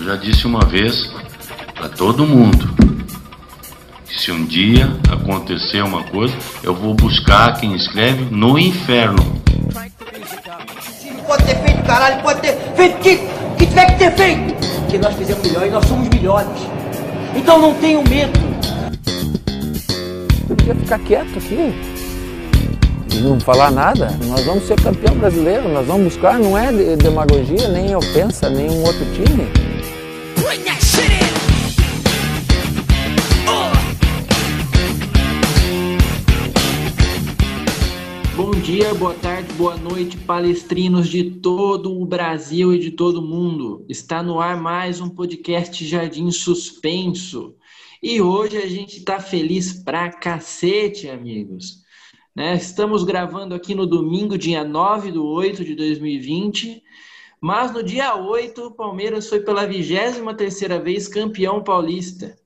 Eu já disse uma vez para todo mundo que se um dia acontecer uma coisa, eu vou buscar quem escreve no inferno. Pode ter feito, caralho, pode ter feito o que, que tiver que ter feito. Porque nós fizemos melhor e nós somos melhores. Então não tenham medo. Eu podia ficar quieto aqui e não falar nada. Nós vamos ser campeão brasileiro, nós vamos buscar, não é demagogia, nem ofensa, nem um outro time. Dia, boa tarde, boa noite, palestrinos de todo o Brasil e de todo o mundo. Está no ar mais um podcast Jardim Suspenso. E hoje a gente está feliz pra cacete, amigos. Né? Estamos gravando aqui no domingo, dia 9 de 8 de 2020. Mas no dia 8, o Palmeiras foi pela 23ª vez campeão paulista,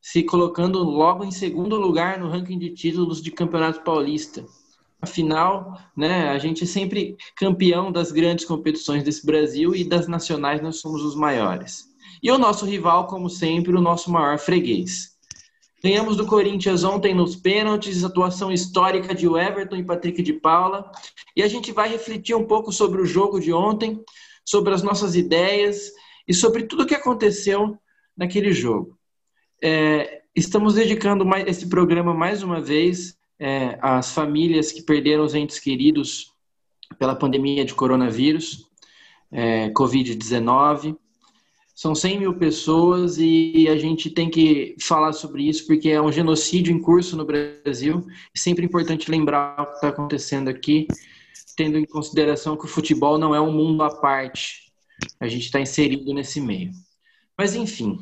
se colocando logo em segundo lugar no ranking de títulos de Campeonato Paulista. Afinal, né, a gente é sempre campeão das grandes competições desse Brasil e das nacionais nós somos os maiores. E o nosso rival, como sempre, o nosso maior freguês. Ganhamos do Corinthians ontem nos pênaltis, atuação histórica de Everton e Patrick de Paula. E a gente vai refletir um pouco sobre o jogo de ontem, sobre as nossas ideias e sobre tudo o que aconteceu naquele jogo. É, estamos dedicando esse programa mais uma vez é, às famílias que perderam os entes queridos pela pandemia de coronavírus, é, Covid-19. São 100 mil pessoas e a gente tem que falar sobre isso porque é um genocídio em curso no Brasil. E sempre é importante lembrar o que está acontecendo aqui, tendo em consideração que o futebol não é um mundo à parte. A gente está inserido nesse meio. Mas enfim,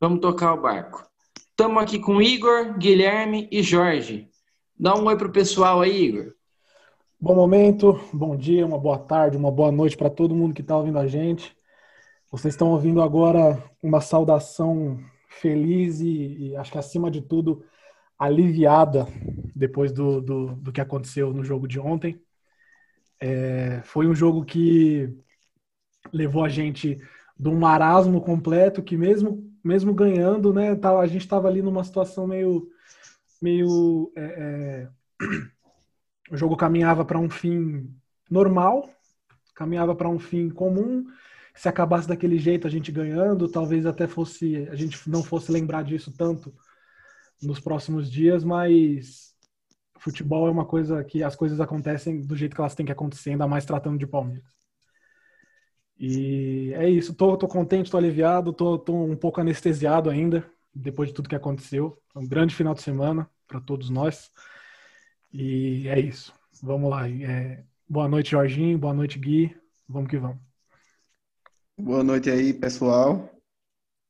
vamos tocar o barco. Estamos aqui com Igor, Guilherme e Jorge. Dá um oi para o pessoal aí, Igor. Bom momento, bom dia, uma boa tarde, uma boa noite para todo mundo que está ouvindo a gente. Vocês estão ouvindo agora uma saudação feliz e, e, acho que acima de tudo aliviada depois do, do, do que aconteceu no jogo de ontem. É, foi um jogo que levou a gente de um marasmo completo que mesmo mesmo ganhando, né, a gente estava ali numa situação meio meio é, é, o jogo caminhava para um fim normal, caminhava para um fim comum. Se acabasse daquele jeito a gente ganhando, talvez até fosse a gente não fosse lembrar disso tanto nos próximos dias, mas futebol é uma coisa que as coisas acontecem do jeito que elas têm que acontecer, ainda mais tratando de Palmeiras. E é isso, tô, tô contente, tô aliviado, tô, tô um pouco anestesiado ainda, depois de tudo que aconteceu. um grande final de semana para todos nós. E é isso. Vamos lá. É, boa noite, Jorginho. Boa noite, Gui. Vamos que vamos. Boa noite aí, pessoal.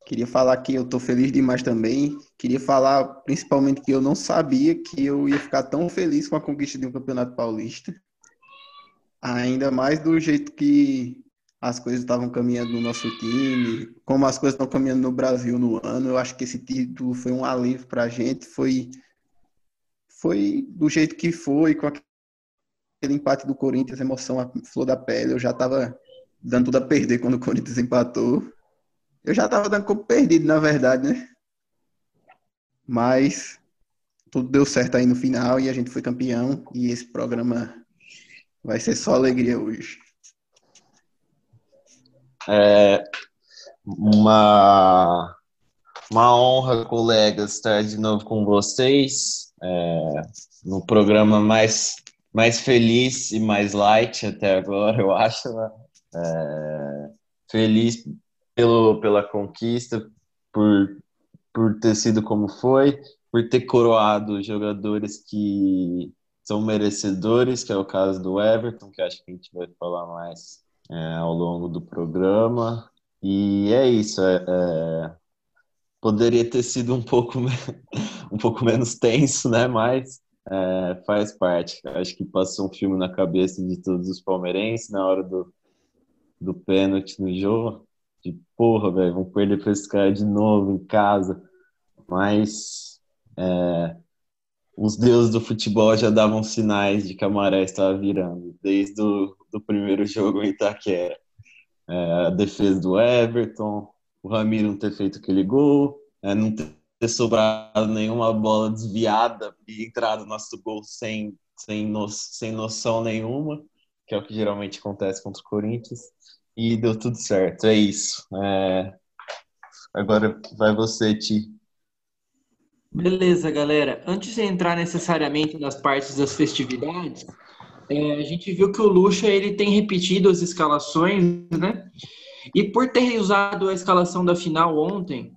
Queria falar que eu tô feliz demais também. Queria falar principalmente que eu não sabia que eu ia ficar tão feliz com a conquista de um campeonato paulista. Ainda mais do jeito que as coisas estavam caminhando no nosso time, como as coisas estão caminhando no Brasil no ano. Eu acho que esse título foi um alívio para a gente. Foi, foi do jeito que foi, com aquele empate do Corinthians, emoção a flor da pele. Eu já estava dando tudo a perder quando o Corinthians empatou. Eu já tava dando como perdido, na verdade, né? Mas tudo deu certo aí no final e a gente foi campeão. E esse programa vai ser só alegria hoje. É uma, uma honra, colegas, estar de novo com vocês é, no programa mais, mais feliz e mais light até agora, eu acho. Né? É, feliz pelo, pela conquista, por, por ter sido como foi, por ter coroado jogadores que são merecedores, que é o caso do Everton, que acho que a gente vai falar mais é, ao longo do programa. E é isso. É, é, poderia ter sido um pouco, um pouco menos tenso, né? Mas é, faz parte. Acho que passou um filme na cabeça de todos os palmeirenses na hora do, do pênalti no jogo. De porra, velho, vamos perder para esse cara de novo em casa. Mas é, os deuses do futebol já davam sinais de que a maré estava virando, desde o do primeiro jogo em Itaquera. É, a defesa do Everton, o Ramiro não ter feito aquele gol, é, não ter sobrado nenhuma bola desviada e entrado no nosso gol sem, sem, no, sem noção nenhuma, que é o que geralmente acontece contra o Corinthians. E deu tudo certo, é isso. É... Agora vai você, Ti. Beleza, galera. Antes de entrar necessariamente nas partes das festividades, é, a gente viu que o Lucha ele tem repetido as escalações, né? E por ter usado a escalação da final ontem,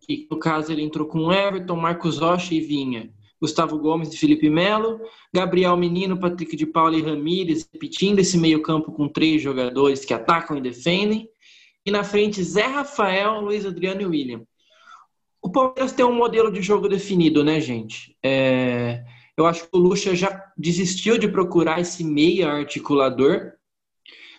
que no caso ele entrou com Everton, Marcos Rocha e Vinha, Gustavo Gomes e Felipe Melo, Gabriel Menino, Patrick de Paula e Ramírez, repetindo esse meio-campo com três jogadores que atacam e defendem. E na frente, Zé Rafael, Luiz Adriano e William. O Palmeiras tem um modelo de jogo definido, né, gente? É... Eu acho que o Lucha já desistiu de procurar esse meia articulador.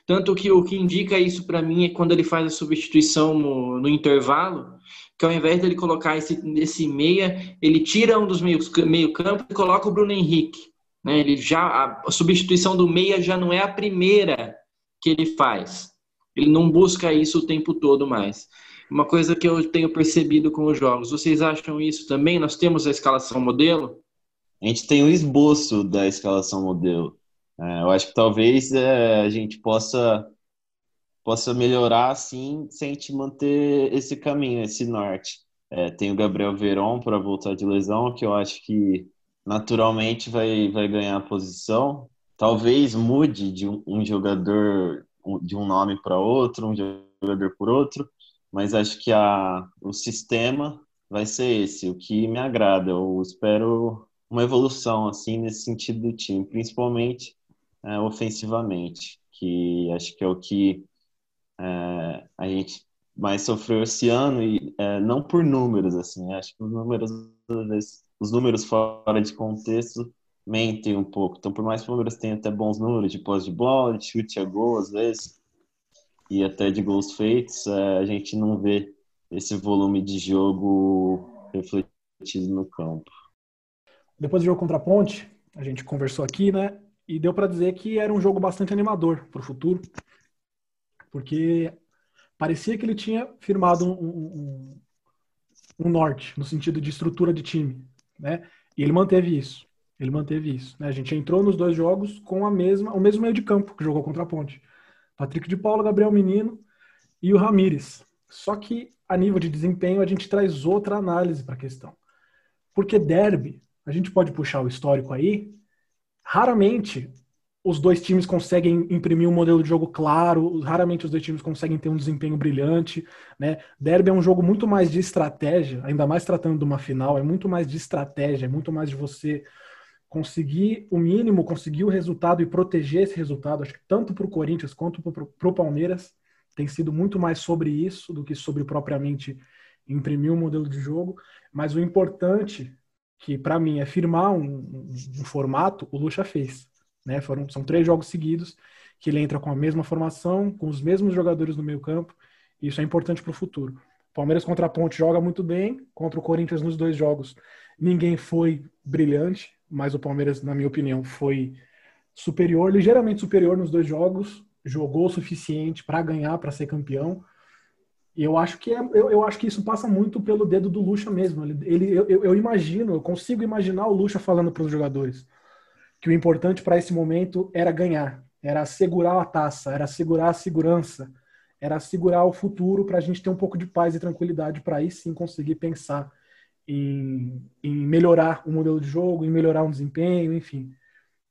Tanto que o que indica isso para mim é quando ele faz a substituição no, no intervalo, que ao invés dele colocar esse, esse meia, ele tira um dos meios, meio campo e coloca o Bruno Henrique. Né? Ele já, a, substituição do meia já não é a primeira que ele faz. Ele não busca isso o tempo todo mais. Uma coisa que eu tenho percebido com os jogos. Vocês acham isso também? Nós temos a escalação modelo? A gente tem o um esboço da escalação modelo. É, eu acho que talvez é, a gente possa possa melhorar assim sem te manter esse caminho, esse norte. É, tem o Gabriel Veron para voltar de lesão, que eu acho que naturalmente vai, vai ganhar a posição. Talvez mude de um, um jogador de um nome para outro, um jogador por outro, mas acho que a, o sistema vai ser esse, o que me agrada. Eu espero uma evolução assim nesse sentido do time, principalmente é, ofensivamente, que acho que é o que é, a gente mais sofreu esse ano e é, não por números assim acho que os números os números fora de contexto mentem um pouco. Então por mais que o Palmeiras tenha até bons números de pós de bola de chute a gol às vezes e até de gols feitos é, a gente não vê esse volume de jogo refletido no campo depois do jogo contra a Ponte a gente conversou aqui né e deu para dizer que era um jogo bastante animador para o futuro porque parecia que ele tinha firmado um, um, um, norte no sentido de estrutura de time, né? E ele manteve isso. Ele manteve isso. Né? A gente entrou nos dois jogos com a mesma, o mesmo meio de campo que jogou contra a Ponte. Patrick de Paula, Gabriel Menino e o Ramires. Só que a nível de desempenho a gente traz outra análise para a questão. Porque derby, a gente pode puxar o histórico aí, raramente os dois times conseguem imprimir um modelo de jogo claro, raramente os dois times conseguem ter um desempenho brilhante, né? Derby é um jogo muito mais de estratégia, ainda mais tratando de uma final, é muito mais de estratégia, é muito mais de você conseguir o mínimo, conseguir o resultado e proteger esse resultado. Acho que tanto para o Corinthians quanto para o Palmeiras tem sido muito mais sobre isso do que sobre propriamente imprimir um modelo de jogo. Mas o importante, que para mim é firmar um, um, um formato, o Lucha fez né? Foram, são três jogos seguidos que ele entra com a mesma formação, com os mesmos jogadores no meio campo. E isso é importante para o futuro. Palmeiras contra a Ponte joga muito bem, contra o Corinthians nos dois jogos. Ninguém foi brilhante, mas o Palmeiras, na minha opinião, foi superior, ligeiramente superior nos dois jogos. Jogou o suficiente para ganhar, para ser campeão. Eu acho que é, eu, eu, acho que isso passa muito pelo dedo do Lucha mesmo. Ele, ele eu, eu imagino, eu consigo imaginar o Lucha falando para os jogadores que o importante para esse momento era ganhar, era assegurar a taça, era assegurar a segurança, era assegurar o futuro para a gente ter um pouco de paz e tranquilidade para aí sim conseguir pensar em, em, melhorar o modelo de jogo, em melhorar o desempenho, enfim.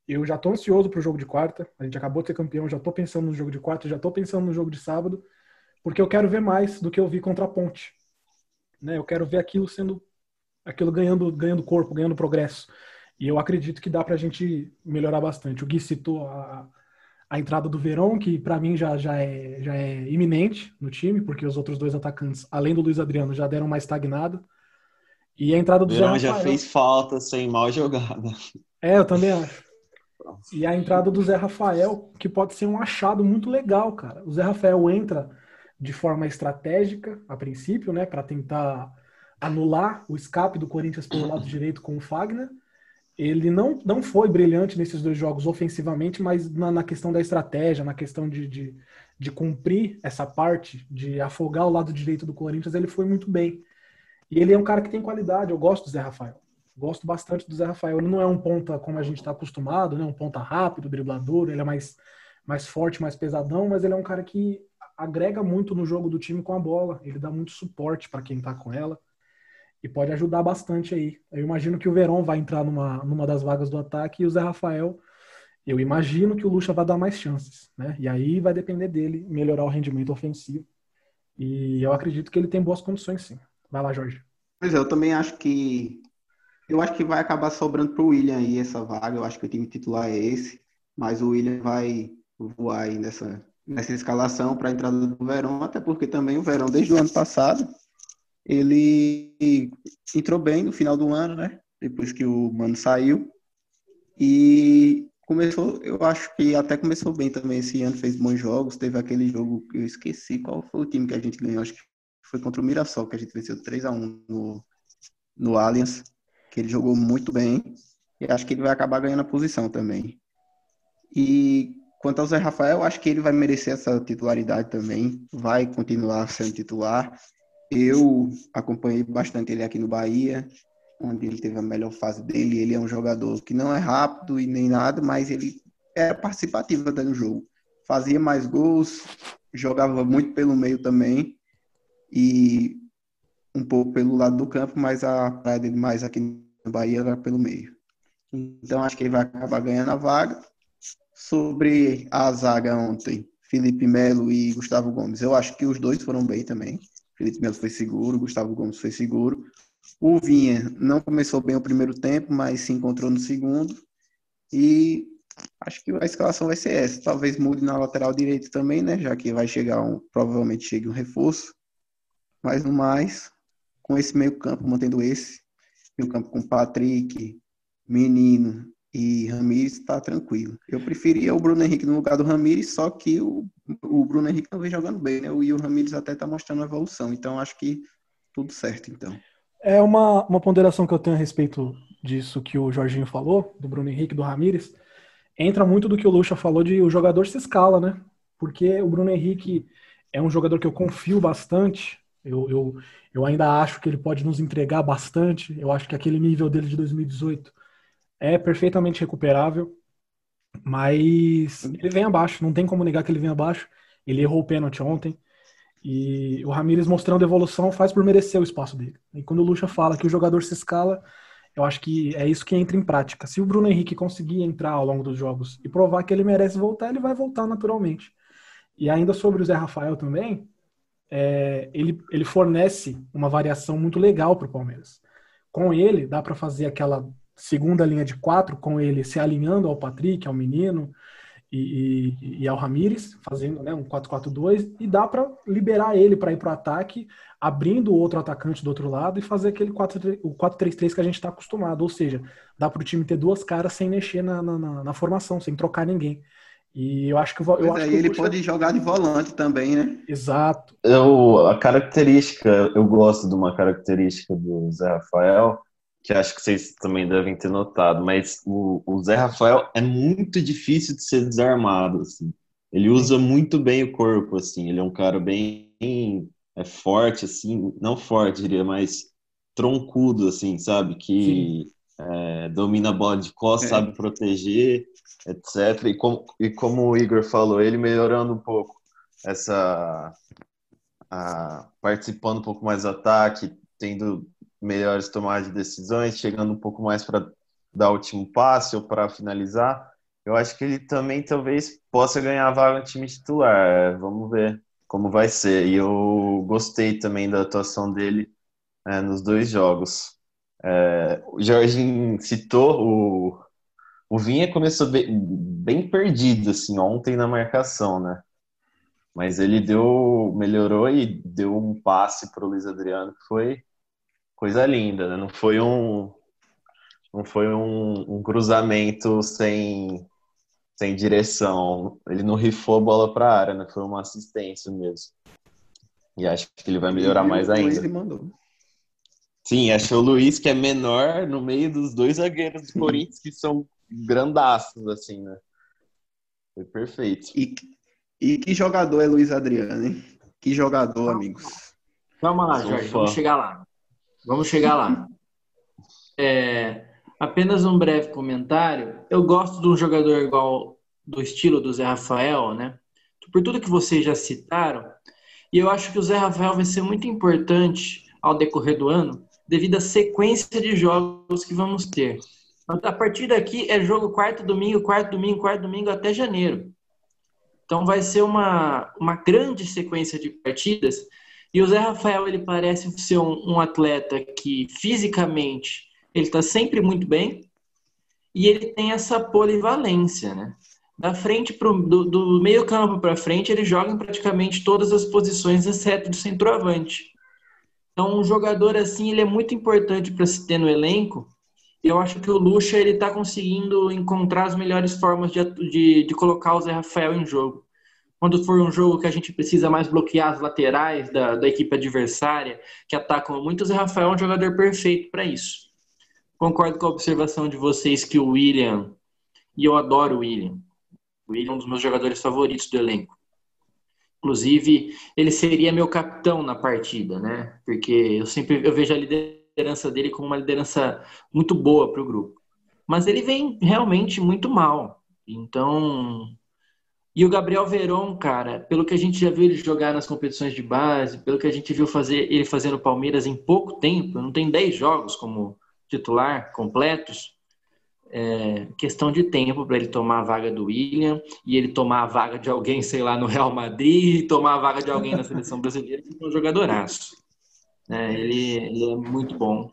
Eu já estou ansioso para o jogo de quarta. A gente acabou de ser campeão, já estou pensando no jogo de quarta, já estou pensando no jogo de sábado, porque eu quero ver mais do que eu vi contra a Ponte. Né? Eu quero ver aquilo sendo, aquilo ganhando, ganhando corpo, ganhando progresso. E eu acredito que dá para a gente melhorar bastante. O Gui citou a, a entrada do Verão, que para mim já, já, é, já é iminente no time, porque os outros dois atacantes, além do Luiz Adriano, já deram uma estagnada. E a entrada do Verão Zé Rafael, já fez falta sem mal jogada. É, eu também acho. E a entrada do Zé Rafael, que pode ser um achado muito legal, cara. O Zé Rafael entra de forma estratégica, a princípio, né, para tentar anular o escape do Corinthians pelo lado direito com o Fagner ele não, não foi brilhante nesses dois jogos ofensivamente, mas na, na questão da estratégia, na questão de, de, de, cumprir essa parte, de afogar o lado direito do Corinthians, ele foi muito bem. E ele é um cara que tem qualidade, eu gosto do Zé Rafael. Gosto bastante do Zé Rafael. Ele não é um ponta como a gente está acostumado, né? um ponta rápido, driblador, ele é mais, mais forte, mais pesadão, mas ele é um cara que agrega muito no jogo do time com a bola. Ele dá muito suporte para quem está com ela e pode ajudar bastante aí. Eu imagino que o Verón vai entrar numa, numa das vagas do ataque e o Zé Rafael, eu imagino que o Lucha vai dar mais chances, né? E aí vai depender dele melhorar o rendimento ofensivo. E eu acredito que ele tem boas condições, sim. Vai lá, Jorge. Pois é, eu também acho que eu acho que vai acabar sobrando para o William aí essa vaga. Eu acho que o time titular é esse, mas o William vai voar aí nessa, nessa escalação para a entrada do Verão, até porque também o Verão, desde o ano passado, ele entrou bem no final do ano, né? Depois que o Mano saiu. E começou, eu acho que até começou bem também esse ano, fez bons jogos. Teve aquele jogo que eu esqueci qual foi o time que a gente ganhou, acho que foi contra o Mirassol, que a gente venceu 3 a 1 no, no Allianz, que ele jogou muito bem. E acho que ele vai acabar ganhando a posição também. E quanto ao Zé Rafael, acho que ele vai merecer essa titularidade também, vai continuar sendo titular. Eu acompanhei bastante ele aqui no Bahia, onde ele teve a melhor fase dele. Ele é um jogador que não é rápido e nem nada, mas ele era participativo até no jogo. Fazia mais gols, jogava muito pelo meio também e um pouco pelo lado do campo, mas a praia dele mais aqui no Bahia era pelo meio. Então acho que ele vai acabar ganhando a vaga. Sobre a zaga ontem, Felipe Melo e Gustavo Gomes, eu acho que os dois foram bem também. Felipe Melo foi seguro, Gustavo Gomes foi seguro. O Vinha não começou bem o primeiro tempo, mas se encontrou no segundo. E acho que a escalação vai ser essa. Talvez mude na lateral direita também, né? Já que vai chegar um, provavelmente chegue um reforço. Mas no mais, com esse meio campo, mantendo esse, meio campo com Patrick, Menino e Ramires está tranquilo. Eu preferia o Bruno Henrique no lugar do Ramires, só que o, o Bruno Henrique não vem jogando bem, né? E o Ramires até está mostrando evolução, então acho que tudo certo, então. É uma, uma ponderação que eu tenho a respeito disso que o Jorginho falou, do Bruno Henrique, do Ramires, entra muito do que o Lucha falou de o jogador se escala, né? Porque o Bruno Henrique é um jogador que eu confio bastante, eu, eu, eu ainda acho que ele pode nos entregar bastante, eu acho que aquele nível dele de 2018 é perfeitamente recuperável, mas ele vem abaixo, não tem como negar que ele vem abaixo. Ele errou o pênalti ontem e o Ramires mostrando evolução faz por merecer o espaço dele. E quando o Lucha fala que o jogador se escala, eu acho que é isso que entra em prática. Se o Bruno Henrique conseguir entrar ao longo dos jogos e provar que ele merece voltar, ele vai voltar naturalmente. E ainda sobre o Zé Rafael também, é, ele, ele fornece uma variação muito legal para o Palmeiras. Com ele, dá para fazer aquela segunda linha de quatro, com ele se alinhando ao Patrick, ao menino e, e, e ao Ramires, fazendo né, um 4-4-2, e dá para liberar ele para ir para o ataque, abrindo o outro atacante do outro lado e fazer aquele 4, o 4-3-3 que a gente está acostumado. Ou seja, dá para o time ter duas caras sem mexer na, na, na, formação, sem trocar ninguém. E eu acho que eu pois acho é, que ele pode jogar de volante também, né? Exato. Eu, a característica, eu gosto de uma característica do Zé Rafael, que acho que vocês também devem ter notado, mas o, o Zé Rafael é muito difícil de ser desarmado, assim. Ele usa muito bem o corpo, assim. Ele é um cara bem é forte, assim, não forte, diria, mas troncudo, assim, sabe? Que é, domina a bola de costas, é. sabe proteger, etc. E como, e como o Igor falou, ele melhorando um pouco essa... A, participando um pouco mais do ataque, tendo melhores tomadas de decisões, chegando um pouco mais para dar o último passe ou para finalizar. Eu acho que ele também talvez possa ganhar a vaga no time titular. É, vamos ver como vai ser. E eu gostei também da atuação dele é, nos dois jogos. É, o Jorginho citou o, o Vinha começou bem, bem perdido assim ontem na marcação, né? Mas ele deu melhorou e deu um passe para o Luiz Adriano que foi coisa linda, né? Não foi um não foi um, um cruzamento sem sem direção. Ele não rifou a bola para a área, né? Foi uma assistência mesmo. E acho que ele vai melhorar mais ainda. Ele mandou. Sim, achou o Luiz que é menor no meio dos dois zagueiros do Corinthians que são grandaços, assim, né? Foi perfeito. E, e que jogador é Luiz Adriano, hein? Que jogador, amigos. Calma lá, Jorge, vamos chegar lá. Vamos chegar lá. É, apenas um breve comentário. Eu gosto de um jogador igual do estilo do Zé Rafael, né? Por tudo que vocês já citaram. E eu acho que o Zé Rafael vai ser muito importante ao decorrer do ano, devido à sequência de jogos que vamos ter. A partir daqui é jogo quarto domingo, quarto domingo, quarto domingo até janeiro. Então vai ser uma, uma grande sequência de partidas. E o Zé Rafael ele parece ser um, um atleta que fisicamente ele está sempre muito bem e ele tem essa polivalência, né? Da frente pro, do, do meio campo para frente ele joga em praticamente todas as posições exceto do centroavante. Então um jogador assim ele é muito importante para se ter no elenco eu acho que o Lucha ele está conseguindo encontrar as melhores formas de, de, de, colocar o Zé Rafael em jogo. Quando for um jogo que a gente precisa mais bloquear as laterais da, da equipe adversária, que atacam muito, o Rafael é um jogador perfeito para isso. Concordo com a observação de vocês que o William, e eu adoro o William, o William é um dos meus jogadores favoritos do elenco. Inclusive, ele seria meu capitão na partida, né? Porque eu sempre eu vejo a liderança dele como uma liderança muito boa para o grupo. Mas ele vem realmente muito mal. Então. E o Gabriel Veron, cara, pelo que a gente já viu ele jogar nas competições de base, pelo que a gente viu fazer ele fazendo Palmeiras em pouco tempo, não tem 10 jogos como titular completos, é questão de tempo para ele tomar a vaga do William e ele tomar a vaga de alguém, sei lá, no Real Madrid e tomar a vaga de alguém na seleção brasileira, que é um jogadoraço. É, ele, ele é muito bom.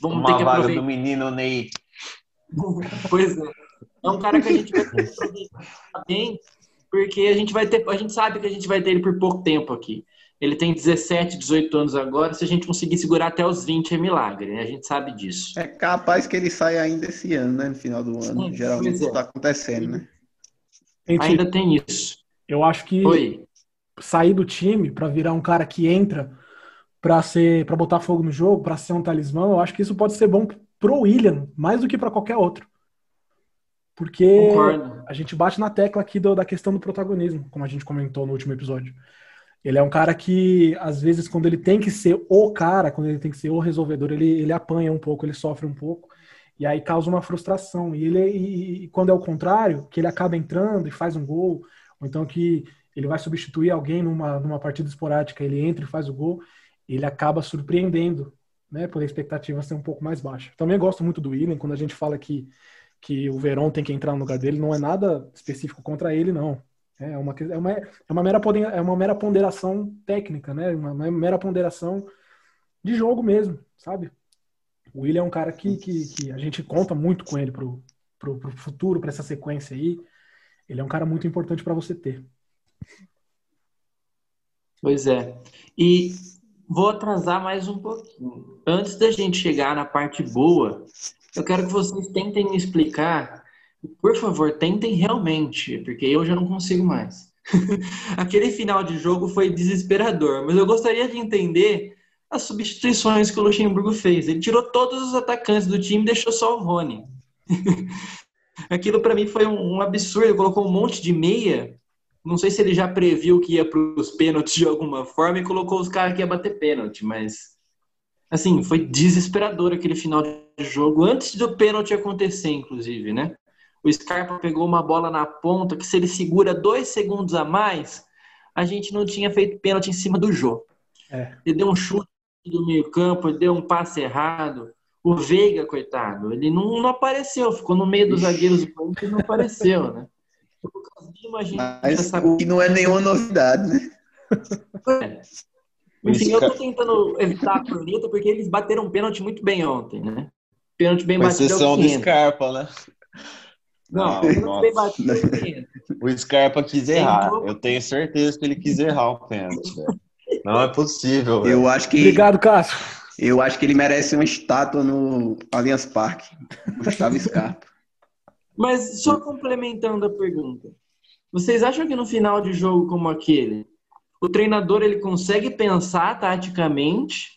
Vamos Uma ter que vaga aproveitar. do menino Ney. pois é. É um cara que a gente vai ter que aproveitar bem, porque a gente vai ter, a gente sabe que a gente vai ter ele por pouco tempo aqui. Ele tem 17, 18 anos agora. Se a gente conseguir segurar até os 20 é milagre, né? A gente sabe disso. É capaz que ele saia ainda esse ano, né? No final do ano. Sim, Geralmente isso está é. acontecendo, né? Gente, ainda tem isso. Eu acho que Oi. sair do time para virar um cara que entra para ser para botar fogo no jogo, para ser um talismã, eu acho que isso pode ser bom pro William, mais do que para qualquer outro. Porque Concordo. a gente bate na tecla aqui do, da questão do protagonismo, como a gente comentou no último episódio. Ele é um cara que, às vezes, quando ele tem que ser o cara, quando ele tem que ser o resolvedor, ele, ele apanha um pouco, ele sofre um pouco, e aí causa uma frustração. E, ele, e, e quando é o contrário, que ele acaba entrando e faz um gol, ou então que ele vai substituir alguém numa, numa partida esporádica, ele entra e faz o gol, ele acaba surpreendendo, né, por a expectativa ser um pouco mais baixa. Também gosto muito do William, quando a gente fala que, que o Verón tem que entrar no lugar dele, não é nada específico contra ele, não. É uma, é uma, é uma, mera, é uma mera ponderação técnica, né? Uma, uma mera ponderação de jogo mesmo, sabe? O William é um cara que, que, que a gente conta muito com ele pro, pro, pro futuro, para essa sequência aí. Ele é um cara muito importante para você ter. Pois é. E Vou atrasar mais um pouquinho. Antes da gente chegar na parte boa, eu quero que vocês tentem me explicar. Por favor, tentem realmente, porque eu já não consigo mais. Aquele final de jogo foi desesperador, mas eu gostaria de entender as substituições que o Luxemburgo fez. Ele tirou todos os atacantes do time e deixou só o Rony. Aquilo para mim foi um, absurdo. Ele colocou um monte de meia não sei se ele já previu que ia para os pênaltis de alguma forma e colocou os caras que ia bater pênalti, mas assim, foi desesperador aquele final de jogo, antes do pênalti acontecer, inclusive, né? O Scarpa pegou uma bola na ponta que se ele segura dois segundos a mais, a gente não tinha feito pênalti em cima do jogo. É. Ele deu um chute do meio campo, ele deu um passe errado. O Veiga, coitado, ele não, não apareceu, ficou no meio dos zagueiros do e não apareceu, né? Mas o que não é nenhuma novidade, né? É. Enfim, eu tô tentando evitar a corneta porque eles bateram um pênalti muito bem ontem, né? Pênalti bem batido. Exceção do Scarpa, né? Não, não bem batido. O Scarpa quis errar. Eu tenho certeza que ele quis errar o pênalti. Não é possível. Véio. Eu acho que. Obrigado, Cássio. Eu acho que ele merece uma estátua no Allianz Parque. Gustavo Scarpa. Mas só complementando a pergunta. Vocês acham que no final de jogo como aquele, o treinador ele consegue pensar taticamente?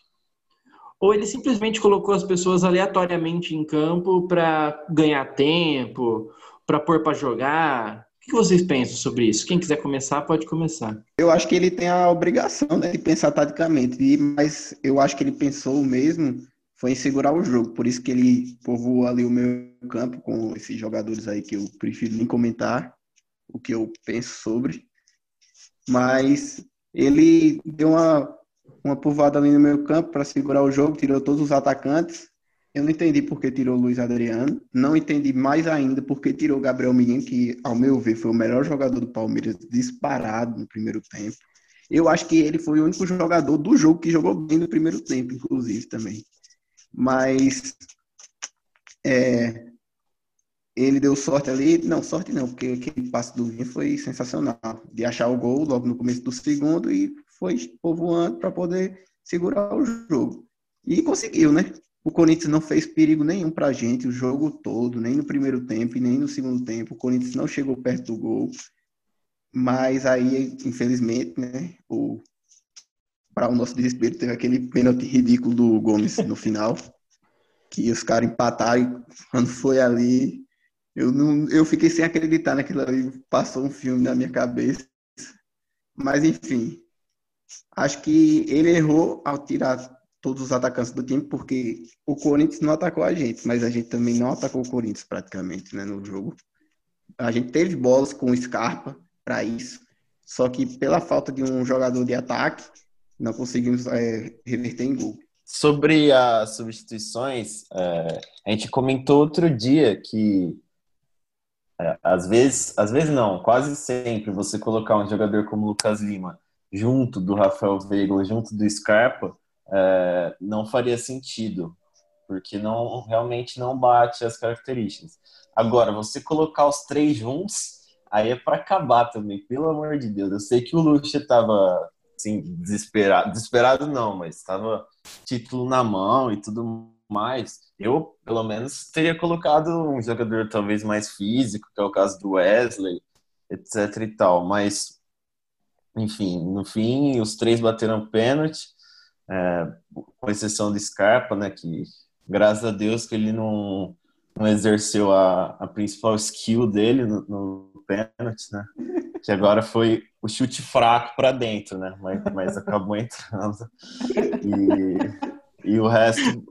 ou ele simplesmente colocou as pessoas aleatoriamente em campo para ganhar tempo, para pôr para jogar? O que vocês pensam sobre isso? Quem quiser começar, pode começar. Eu acho que ele tem a obrigação né, de pensar taticamente, mas eu acho que ele pensou mesmo foi em segurar o jogo. Por isso que ele povoou ali o meu campo com esses jogadores aí que eu prefiro nem comentar o que eu penso sobre. Mas ele deu uma, uma povoada ali no meu campo para segurar o jogo, tirou todos os atacantes. Eu não entendi por que tirou o Luiz Adriano. Não entendi mais ainda por que tirou o Gabriel Menino, que, ao meu ver, foi o melhor jogador do Palmeiras disparado no primeiro tempo. Eu acho que ele foi o único jogador do jogo que jogou bem no primeiro tempo, inclusive, também. Mas é, ele deu sorte ali. Não, sorte não, porque aquele passe do Vinha foi sensacional. De achar o gol logo no começo do segundo e foi povoando para poder segurar o jogo. E conseguiu, né? O Corinthians não fez perigo nenhum para a gente o jogo todo, nem no primeiro tempo e nem no segundo tempo. O Corinthians não chegou perto do gol. Mas aí, infelizmente, né, o para o nosso desespero, teve aquele pênalti ridículo do Gomes no final, que os caras empataram quando foi ali, eu não, eu fiquei sem acreditar naquilo ali, passou um filme na minha cabeça. Mas enfim, acho que ele errou ao tirar todos os atacantes do time, porque o Corinthians não atacou a gente, mas a gente também não atacou o Corinthians praticamente, né, no jogo. A gente teve bolas com o Scarpa para isso, só que pela falta de um jogador de ataque, não conseguimos é, reverter em gol. Sobre as substituições, é, a gente comentou outro dia que é, às vezes, às vezes não, quase sempre você colocar um jogador como o Lucas Lima junto do Rafael Veiga, junto do Scarpa, é, não faria sentido, porque não realmente não bate as características. Agora, você colocar os três juntos, aí é para acabar também, pelo amor de Deus. Eu sei que o Lucha estava assim, desesperado. Desesperado não, mas estava título na mão e tudo mais. Eu, pelo menos, teria colocado um jogador talvez mais físico, que é o caso do Wesley, etc e tal. Mas, enfim, no fim, os três bateram pênalti, é, com exceção do Scarpa, né, que graças a Deus que ele não, não exerceu a, a principal skill dele no, no pênalti, né? Que agora foi o chute fraco para dentro, né? Mas, mas acabou entrando. E, e o resto,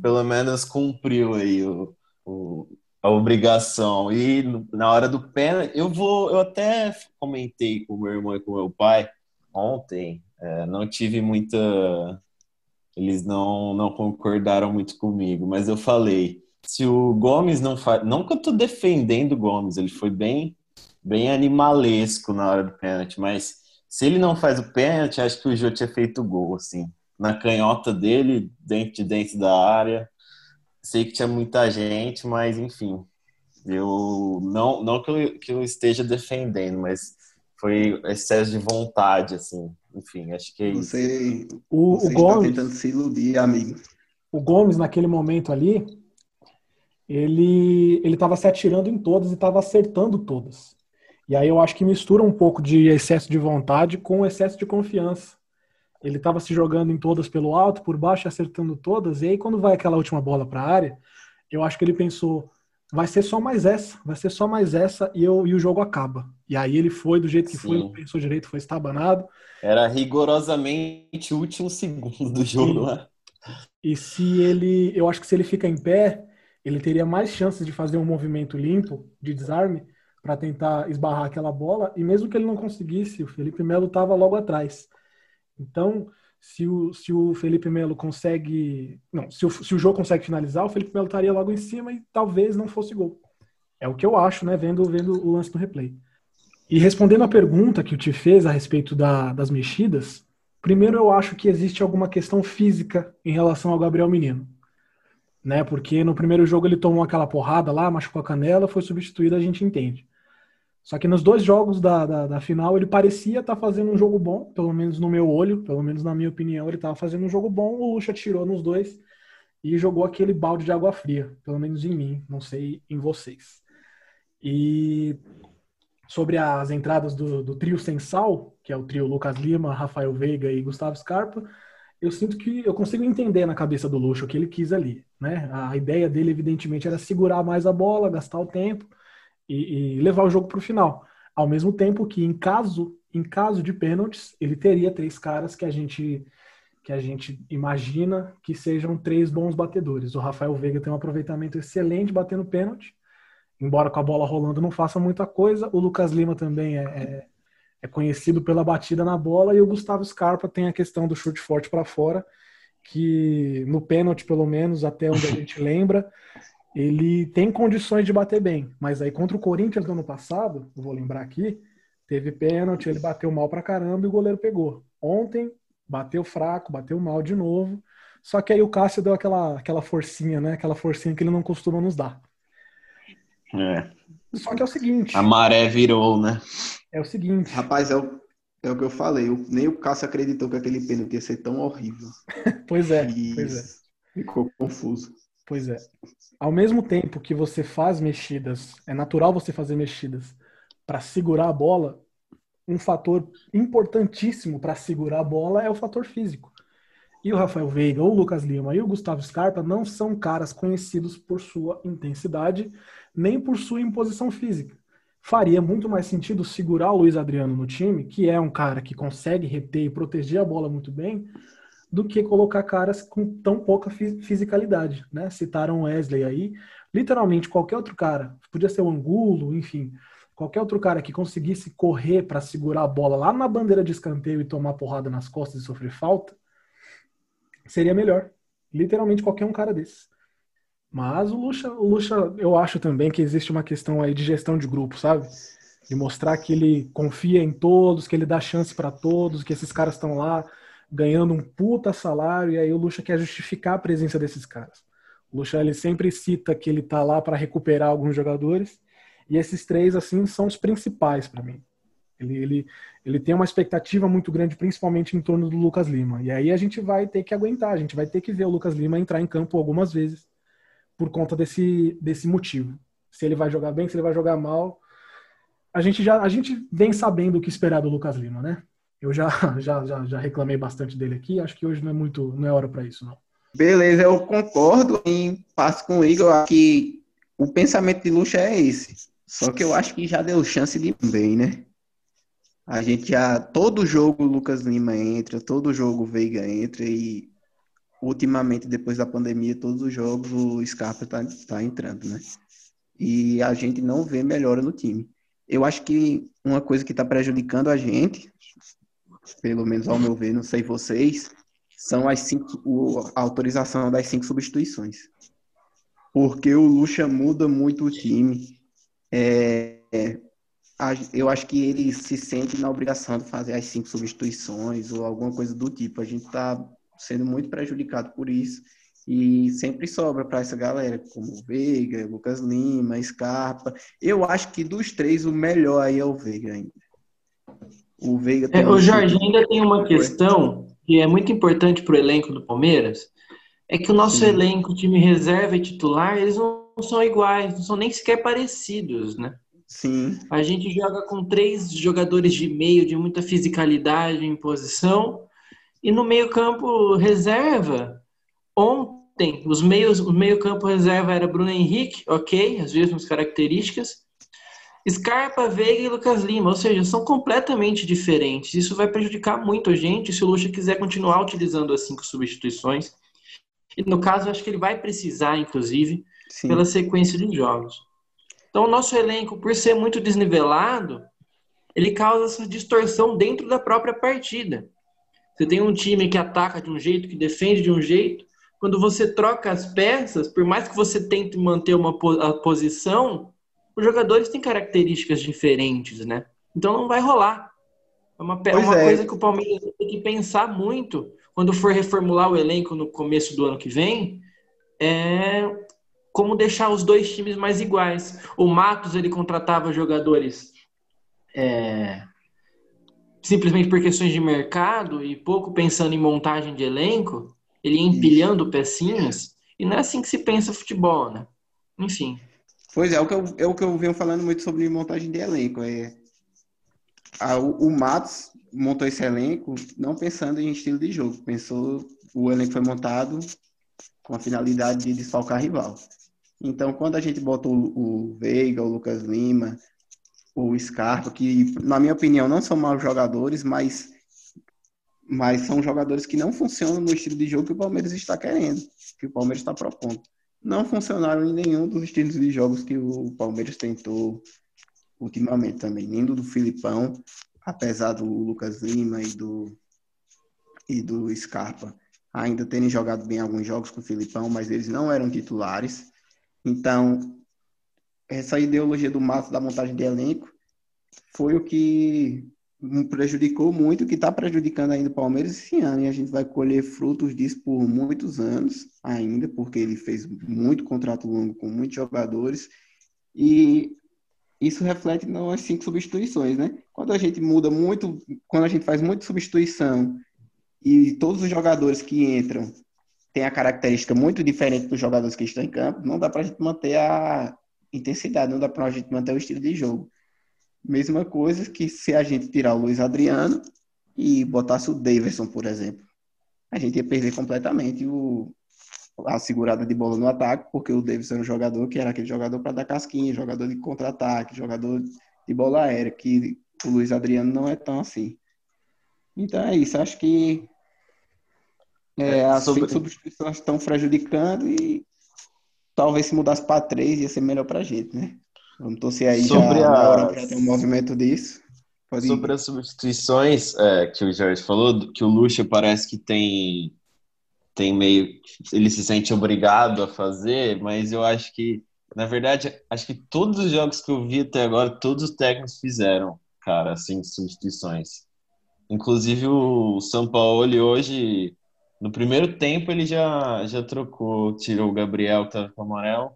pelo menos, cumpriu aí o, o, a obrigação. E na hora do pênalti, eu vou. Eu até comentei com meu irmão e com meu pai ontem. É, não tive muita. Eles não, não concordaram muito comigo, mas eu falei. Se o Gomes não faz. Não que eu tô defendendo o Gomes, ele foi bem bem animalesco na hora do pênalti, mas se ele não faz o pênalti, acho que o Jô tinha feito o gol, assim, na canhota dele, dentro de dentro da área. Sei que tinha muita gente, mas enfim, eu não, não que eu, que eu esteja defendendo, mas foi excesso de vontade, assim. Enfim, acho que é isso. Você, o, você o Gomes, tentando se iludir, amigo. O Gomes, naquele momento ali, ele ele estava se atirando em todas e estava acertando todas. E aí eu acho que mistura um pouco de excesso de vontade com excesso de confiança. Ele estava se jogando em todas pelo alto, por baixo, acertando todas. E aí quando vai aquela última bola para a área, eu acho que ele pensou, vai ser só mais essa, vai ser só mais essa e, eu, e o jogo acaba. E aí ele foi do jeito que Sim. foi, não pensou direito, foi estabanado. Era rigorosamente o último segundo do jogo lá. E se ele, eu acho que se ele fica em pé, ele teria mais chances de fazer um movimento limpo de desarme para tentar esbarrar aquela bola, e mesmo que ele não conseguisse, o Felipe Melo estava logo atrás. Então, se o, se o Felipe Melo consegue. Não, se o, se o jogo consegue finalizar, o Felipe Melo estaria logo em cima e talvez não fosse gol. É o que eu acho, né, vendo, vendo o lance do replay. E respondendo a pergunta que o Ti fez a respeito da, das mexidas, primeiro eu acho que existe alguma questão física em relação ao Gabriel Menino né? Porque no primeiro jogo ele tomou aquela porrada lá, machucou a canela, foi substituído, a gente entende. Só que nos dois jogos da, da, da final ele parecia estar tá fazendo um jogo bom, pelo menos no meu olho, pelo menos na minha opinião, ele estava fazendo um jogo bom. O Lucha tirou nos dois e jogou aquele balde de água fria, pelo menos em mim, não sei em vocês. E sobre as entradas do, do trio sem sal, que é o trio Lucas Lima, Rafael Veiga e Gustavo Scarpa, eu sinto que eu consigo entender na cabeça do Luxo o que ele quis ali, né? A ideia dele, evidentemente, era segurar mais a bola, gastar o tempo e, e levar o jogo para o final. Ao mesmo tempo que, em caso, em caso de pênaltis, ele teria três caras que a gente que a gente imagina que sejam três bons batedores. O Rafael Veiga tem um aproveitamento excelente batendo pênalti, embora com a bola rolando não faça muita coisa. O Lucas Lima também é, é, é conhecido pela batida na bola e o Gustavo Scarpa tem a questão do chute forte para fora, que no pênalti, pelo menos, até onde a gente lembra, ele tem condições de bater bem. Mas aí contra o Corinthians no ano passado, eu vou lembrar aqui, teve pênalti, ele bateu mal pra caramba e o goleiro pegou. Ontem bateu fraco, bateu mal de novo. Só que aí o Cássio deu aquela, aquela forcinha, né? Aquela forcinha que ele não costuma nos dar. É. Só que é o seguinte. A maré virou, né? É o seguinte. Rapaz, é o, é o que eu falei. Eu, nem o Cássio acreditou que aquele pênalti ia ser tão horrível. pois é, E pois é. Ficou confuso. Pois é. Ao mesmo tempo que você faz mexidas, é natural você fazer mexidas para segurar a bola, um fator importantíssimo para segurar a bola é o fator físico. E o Rafael Veiga, o Lucas Lima e o Gustavo Scarpa não são caras conhecidos por sua intensidade, nem por sua imposição física. Faria muito mais sentido segurar o Luiz Adriano no time, que é um cara que consegue reter e proteger a bola muito bem, do que colocar caras com tão pouca fisicalidade, né? Citaram Wesley aí, literalmente qualquer outro cara, podia ser o Angulo, enfim, qualquer outro cara que conseguisse correr para segurar a bola lá na bandeira de escanteio e tomar porrada nas costas e sofrer falta, seria melhor. Literalmente qualquer um cara desse. Mas o Lucha, o Lucha, eu acho também que existe uma questão aí de gestão de grupo, sabe? De mostrar que ele confia em todos, que ele dá chance para todos, que esses caras estão lá ganhando um puta salário, e aí o Lucha quer justificar a presença desses caras. O Lucha ele sempre cita que ele tá lá para recuperar alguns jogadores, e esses três assim são os principais para mim. Ele, ele, ele tem uma expectativa muito grande, principalmente em torno do Lucas Lima. E aí a gente vai ter que aguentar, a gente vai ter que ver o Lucas Lima entrar em campo algumas vezes por conta desse, desse motivo. Se ele vai jogar bem, se ele vai jogar mal. A gente já a gente vem sabendo o que esperar do Lucas Lima, né? Eu já, já, já, já reclamei bastante dele aqui. Acho que hoje não é muito, não é hora para isso, não. Beleza, eu concordo em passo com o Igor que o pensamento de Lucha é esse. Só que eu acho que já deu chance de bem, né? A gente já. Todo jogo Lucas Lima entra, todo jogo Veiga entra e ultimamente, depois da pandemia, todos os jogos o Scarpa tá, tá entrando, né? E a gente não vê melhora no time. Eu acho que uma coisa que está prejudicando a gente, pelo menos ao meu ver, não sei vocês, são as cinco, o, a autorização das cinco substituições. Porque o Lucha muda muito o time. É, é, eu acho que ele se sente na obrigação de fazer as cinco substituições ou alguma coisa do tipo. A gente está sendo muito prejudicado por isso. E sempre sobra para essa galera, como Veiga, Lucas Lima, Scarpa. Eu acho que dos três, o melhor aí é o Veiga ainda. O Veiga é, O Jorge, ainda tem uma questão que é muito importante para o elenco do Palmeiras, é que o nosso Sim. elenco, time reserva e titular, eles não são iguais, não são nem sequer parecidos, né? Sim. A gente joga com três jogadores de meio, de muita fisicalidade em posição, e no meio campo reserva, ontem, os meios, o meio campo reserva era Bruno Henrique, ok, as mesmas características, Scarpa, Veiga e Lucas Lima, ou seja, são completamente diferentes. Isso vai prejudicar muito a gente se o Lucha quiser continuar utilizando as cinco substituições. E no caso, acho que ele vai precisar, inclusive, Sim. pela sequência de jogos. Então, o nosso elenco, por ser muito desnivelado, ele causa essa distorção dentro da própria partida. Você tem um time que ataca de um jeito, que defende de um jeito. Quando você troca as peças, por mais que você tente manter uma a posição, os jogadores têm características diferentes, né? Então não vai rolar. É uma, é uma é. coisa que o Palmeiras tem que pensar muito quando for reformular o elenco no começo do ano que vem. É como deixar os dois times mais iguais. O Matos ele contratava jogadores é, simplesmente por questões de mercado e pouco pensando em montagem de elenco. Ele ia empilhando pecinhas e não é assim que se pensa futebol, né? Enfim. Pois é, é o que eu, é o que eu venho falando muito sobre montagem de elenco. É, a, o, o Matos, montou esse elenco não pensando em estilo de jogo, pensou o elenco foi montado com a finalidade de desfalcar rival. Então, quando a gente botou o Veiga, o Lucas Lima, o Scarpa, que na minha opinião não são maus jogadores, mas mas são jogadores que não funcionam no estilo de jogo que o Palmeiras está querendo, que o Palmeiras está propondo. Não funcionaram em nenhum dos estilos de jogos que o Palmeiras tentou ultimamente também, nem do, Filipão, apesar do Lucas Lima e do e do Scarpa ainda terem jogado bem alguns jogos com o Filipão, mas eles não eram titulares. Então, essa ideologia do Mato da montagem de elenco foi o que prejudicou muito, que está prejudicando ainda o Palmeiras esse ano, e a gente vai colher frutos disso por muitos anos ainda, porque ele fez muito contrato longo com muitos jogadores, e isso reflete nas cinco substituições, né? Quando a gente muda muito, quando a gente faz muita substituição e todos os jogadores que entram têm a característica muito diferente dos jogadores que estão em campo, não dá para a gente manter a intensidade, não dá para a gente manter o estilo de jogo. Mesma coisa que se a gente tirar o Luiz Adriano e botasse o Davidson, por exemplo. A gente ia perder completamente o, a segurada de bola no ataque, porque o Davidson era um jogador que era aquele jogador para dar casquinha, jogador de contra-ataque, jogador de bola aérea, que o Luiz Adriano não é tão assim. Então é isso, acho que é, é as sobre... substituições estão prejudicando e talvez se mudasse para três ia ser melhor para a gente, né? Vamos torcer aí Sobre já, as... já tem um movimento disso. Pode Sobre ir. as substituições é, que o Jorge falou, que o Lucha parece que tem, tem meio. Ele se sente obrigado a fazer, mas eu acho que, na verdade, acho que todos os jogos que eu vi até agora, todos os técnicos fizeram, cara, assim, substituições. Inclusive o São Paulo hoje, no primeiro tempo, ele já, já trocou, tirou o Gabriel, que estava com o amarelo,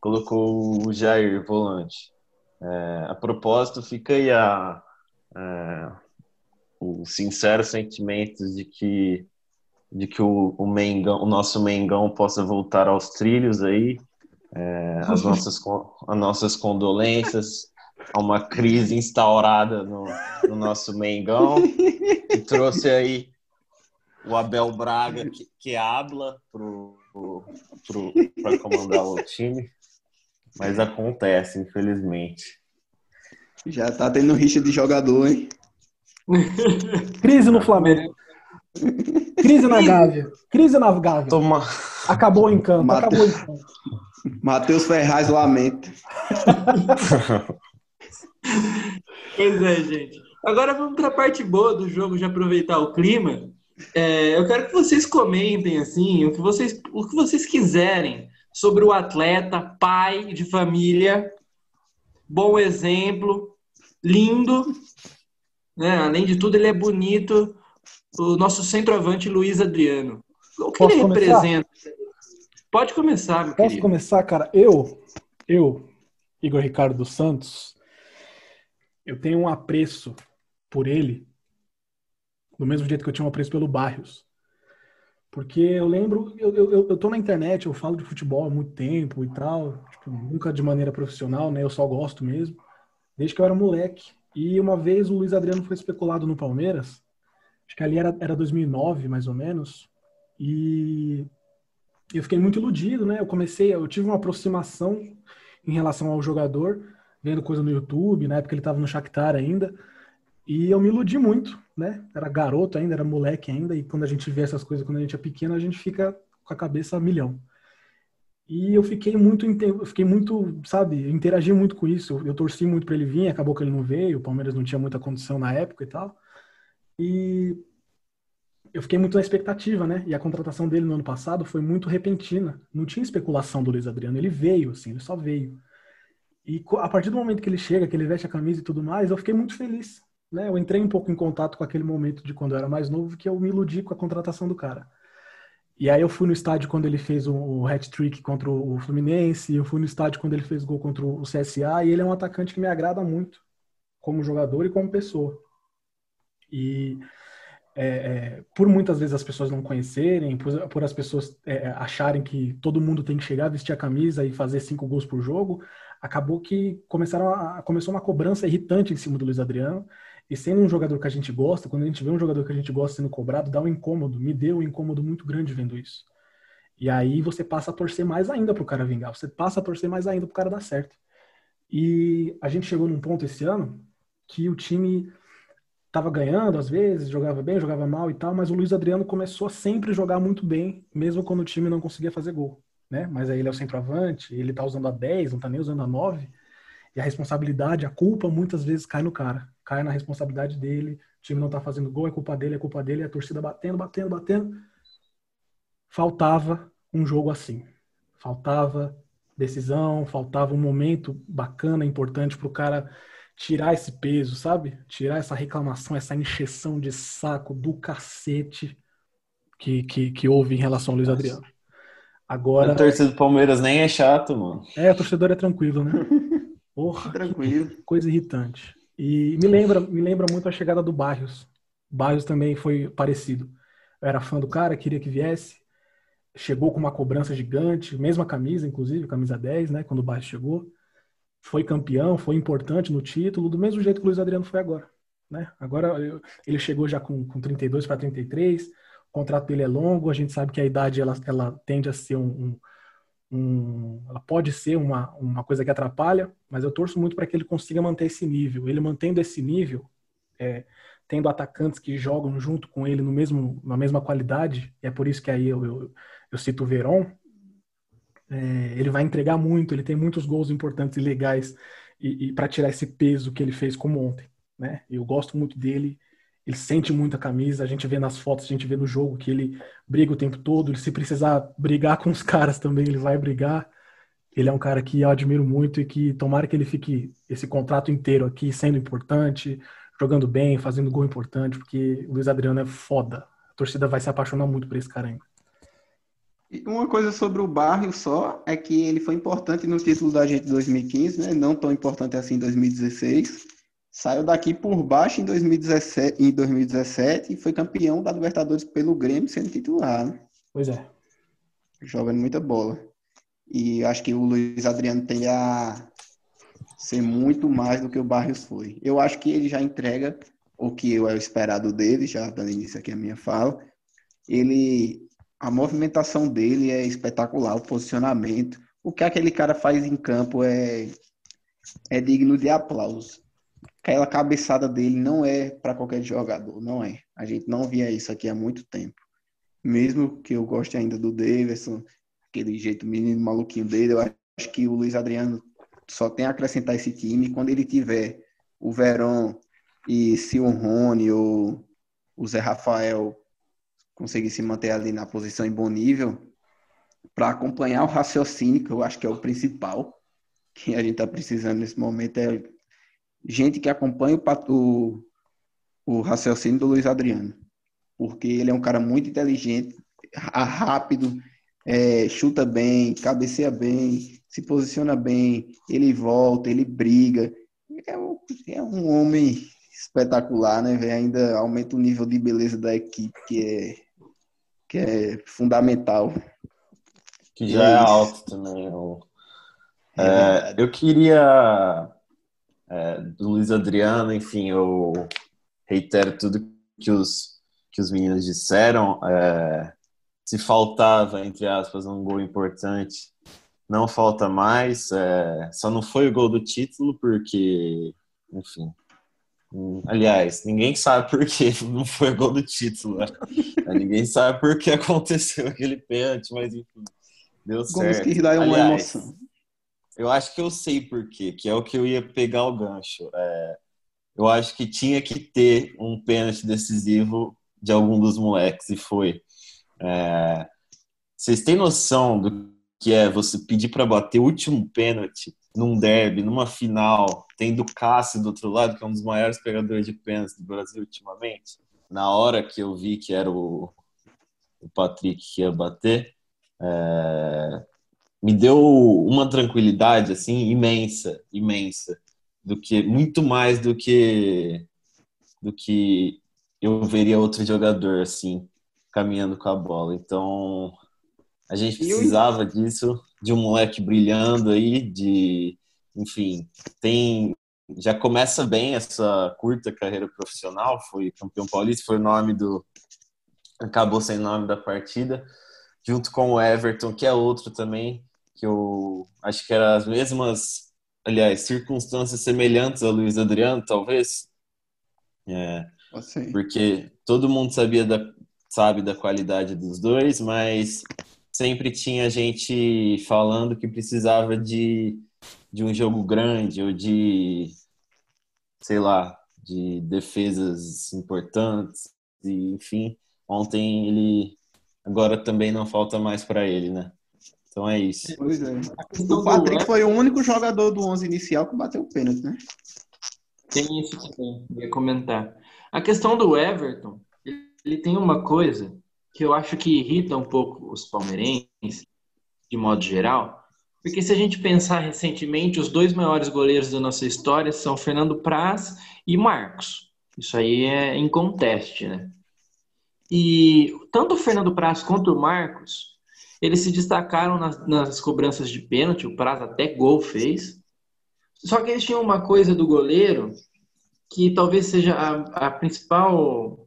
colocou o Jair volante. É, a propósito, fica aí a, é, o sincero sentimento de que de que o, o, Mengão, o nosso Mengão possa voltar aos trilhos aí, é, as, nossas, as nossas condolências a uma crise instaurada no, no nosso Mengão, que trouxe aí o Abel Braga, que, que habla para comandar o time. Mas acontece, infelizmente. Já tá tendo rixa de jogador, hein? Crise no Flamengo. Crise na Gávea. Crise na Gávea. Toma... Acabou em campo. Mate... Acabou em campo. Matheus Ferraz lamenta. pois é, gente. Agora vamos para a parte boa do jogo, de aproveitar o clima. É, eu quero que vocês comentem assim o que vocês, o que vocês quiserem sobre o atleta, pai de família, bom exemplo, lindo, né? Além de tudo, ele é bonito. O nosso centroavante Luiz Adriano. O que Posso ele começar? representa? Pode começar, meu Posso querido. começar, cara? Eu, eu, Igor Ricardo dos Santos, eu tenho um apreço por ele, do mesmo jeito que eu tinha um apreço pelo Barrios. Porque eu lembro, eu, eu, eu tô na internet, eu falo de futebol há muito tempo e tal, tipo, nunca de maneira profissional, né? Eu só gosto mesmo, desde que eu era moleque. E uma vez o Luiz Adriano foi especulado no Palmeiras, acho que ali era, era 2009, mais ou menos, e eu fiquei muito iludido, né? Eu comecei, eu tive uma aproximação em relação ao jogador, vendo coisa no YouTube, na época ele estava no Shakhtar ainda, e eu me iludi muito, né? Era garoto ainda, era moleque ainda, e quando a gente vê essas coisas quando a gente é pequeno, a gente fica com a cabeça a milhão. E eu fiquei muito, eu fiquei muito, sabe, eu interagi muito com isso. Eu, eu torci muito para ele vir, acabou que ele não veio, o Palmeiras não tinha muita condição na época e tal. E eu fiquei muito na expectativa, né? E a contratação dele no ano passado foi muito repentina. Não tinha especulação do Luiz Adriano, ele veio, assim, ele só veio. E a partir do momento que ele chega, que ele veste a camisa e tudo mais, eu fiquei muito feliz né, eu entrei um pouco em contato com aquele momento de quando eu era mais novo, que eu me iludi com a contratação do cara. E aí eu fui no estádio quando ele fez o, hat-trick contra o Fluminense, eu fui no estádio quando ele fez gol contra o CSA, e ele é um atacante que me agrada muito, como jogador e como pessoa. E é, é, por muitas vezes as pessoas não conhecerem, por, por as pessoas é, acharem que todo mundo tem que chegar, vestir a camisa e fazer cinco gols por jogo, acabou que começaram a, começou uma cobrança irritante em cima do Luiz Adriano, E sendo um jogador que a gente gosta, quando a gente vê um jogador que a gente gosta sendo cobrado, dá um incômodo. Me deu um incômodo muito grande vendo isso. E aí você passa a torcer mais ainda pro cara vingar. Você passa a torcer mais ainda pro cara dar certo. E a gente chegou num ponto esse ano que o time estava ganhando às vezes, jogava bem, jogava mal e tal, mas o Luiz Adriano começou a sempre jogar muito bem, mesmo quando o time não conseguia fazer gol, né? Mas aí ele é o centroavante, ele tá usando a 10, não tá nem usando a 9, e a responsabilidade, a culpa muitas vezes cai no cara, cai na responsabilidade dele, o time não tá fazendo gol, é culpa dele, é culpa dele, é a torcida batendo, batendo, batendo. Faltava um jogo assim. Faltava decisão, faltava um momento bacana, importante pro cara tirar esse peso, sabe? Tirar essa reclamação, essa encheção de saco do cacete que, que, que houve em relação ao Luiz Adriano. Agora. A torcida do Palmeiras nem é chato, mano. É, o torcedor é tranquilo, né? Porra, tranquilo. Coisa irritante. E me lembra, me lembra muito a chegada do Barrios. Barrios também foi parecido. Eu era fã do cara, queria que viesse. Chegou com uma cobrança gigante, mesma camisa, inclusive, camisa 10, né? Quando o Barrios chegou foi campeão, foi importante no título, do mesmo jeito que o Luiz Adriano foi agora. Né? Agora ele chegou já com, com 32 para 33, o contrato dele é longo, a gente sabe que a idade ela, ela tende a ser um, um, um ela pode ser uma, uma coisa que atrapalha, mas eu torço muito para que ele consiga manter esse nível. Ele mantendo esse nível, é, tendo atacantes que jogam junto com ele no mesmo, na mesma qualidade, e é por isso que aí eu, eu, eu cito o Verón, é, ele vai entregar muito, ele tem muitos gols importantes e legais e, e para tirar esse peso que ele fez como ontem, né? Eu gosto muito dele, ele sente muito a camisa, a gente vê nas fotos, a gente vê no jogo que ele briga o tempo todo, ele se precisar brigar com os caras também, ele vai brigar. Ele é um cara que eu admiro muito e que tomara que ele fique esse contrato inteiro aqui sendo importante, jogando bem, fazendo gol importante, porque o Luiz Adriano é foda. A torcida vai se apaixonar muito por esse cara ainda. Uma coisa sobre o Barrio só é que ele foi importante no título da gente de 2015, né? Não tão importante assim em 2016. Saiu daqui por baixo em 2017, em 2017 e foi campeão da Libertadores pelo Grêmio sendo titular. Né? Pois é. Jogando muita bola. E acho que o Luiz Adriano tem a ser muito mais do que o Barrios foi. Eu acho que ele já entrega o que eu é o esperado dele, já dando início aqui a minha fala. Ele a movimentação dele é espetacular, o posicionamento. O que aquele cara faz em campo é, é digno de aplauso. Aquela cabeçada dele não é para qualquer jogador, não é. A gente não via isso aqui há muito tempo. Mesmo que eu goste ainda do Davidson, aquele jeito menino maluquinho dele, eu acho que o Luiz Adriano só tem a acrescentar esse time quando ele tiver o Verón e se o Rony ou o Zé Rafael conseguir se manter ali na posição em bom nível, para acompanhar o raciocínio, que eu acho que é o principal que a gente está precisando nesse momento, é gente que acompanha o, o raciocínio do Luiz Adriano. Porque ele é um cara muito inteligente, rápido, é, chuta bem, cabeceia bem, se posiciona bem, ele volta, ele briga. É um, é um homem espetacular, né? Ainda aumenta o nível de beleza da equipe, que é que é fundamental. Que já é, é alto também. Eu, é, eu queria é, do Luiz Adriano, enfim, eu reitero tudo que os, que os meninos disseram. É, se faltava, entre aspas, um gol importante, não falta mais. É, só não foi o gol do título, porque, enfim, Aliás, ninguém sabe por que não foi gol do título. Né? ninguém sabe por que aconteceu aquele pênalti, mas enfim, deu certo. Que dá uma Aliás, emoção. Eu acho que eu sei por quê, que é o que eu ia pegar o gancho. É, eu acho que tinha que ter um pênalti decisivo de algum dos moleques, e foi. É, vocês têm noção do que é você pedir para bater o último pênalti num derby, numa final, tendo Cássio do outro lado, que é um dos maiores pegadores de pênaltis do Brasil ultimamente, na hora que eu vi que era o, o Patrick que ia bater, é, me deu uma tranquilidade assim imensa, imensa, do que muito mais do que do que eu veria outro jogador assim caminhando com a bola. Então a gente precisava disso de um moleque brilhando aí, de, enfim, tem já começa bem essa curta carreira profissional, foi campeão paulista, foi o nome do acabou sendo nome da partida, junto com o Everton, que é outro também que eu acho que eram as mesmas, aliás, circunstâncias semelhantes a Luiz Adriano, talvez. É, Assim. porque todo mundo sabia da, sabe da qualidade dos dois, mas sempre tinha gente falando que precisava de, de um jogo grande ou de, sei lá, de defesas importantes. E, enfim, ontem ele. Agora também não falta mais para ele, né? Então é isso. Pois é. O Patrick foi o único jogador do 11 inicial que bateu o pênalti, né? Tem isso também, eu ia comentar. A questão do Everton, ele tem uma coisa que eu acho que irrita um pouco os palmeirenses, de modo geral, porque se a gente pensar recentemente, os dois maiores goleiros da nossa história são Fernando Praz e Marcos. Isso aí é inconteste, né? E tanto o Fernando Praz quanto o Marcos, eles se destacaram nas, nas cobranças de pênalti, o Praz até gol fez. Só que eles tinham uma coisa do goleiro que talvez seja a, a principal.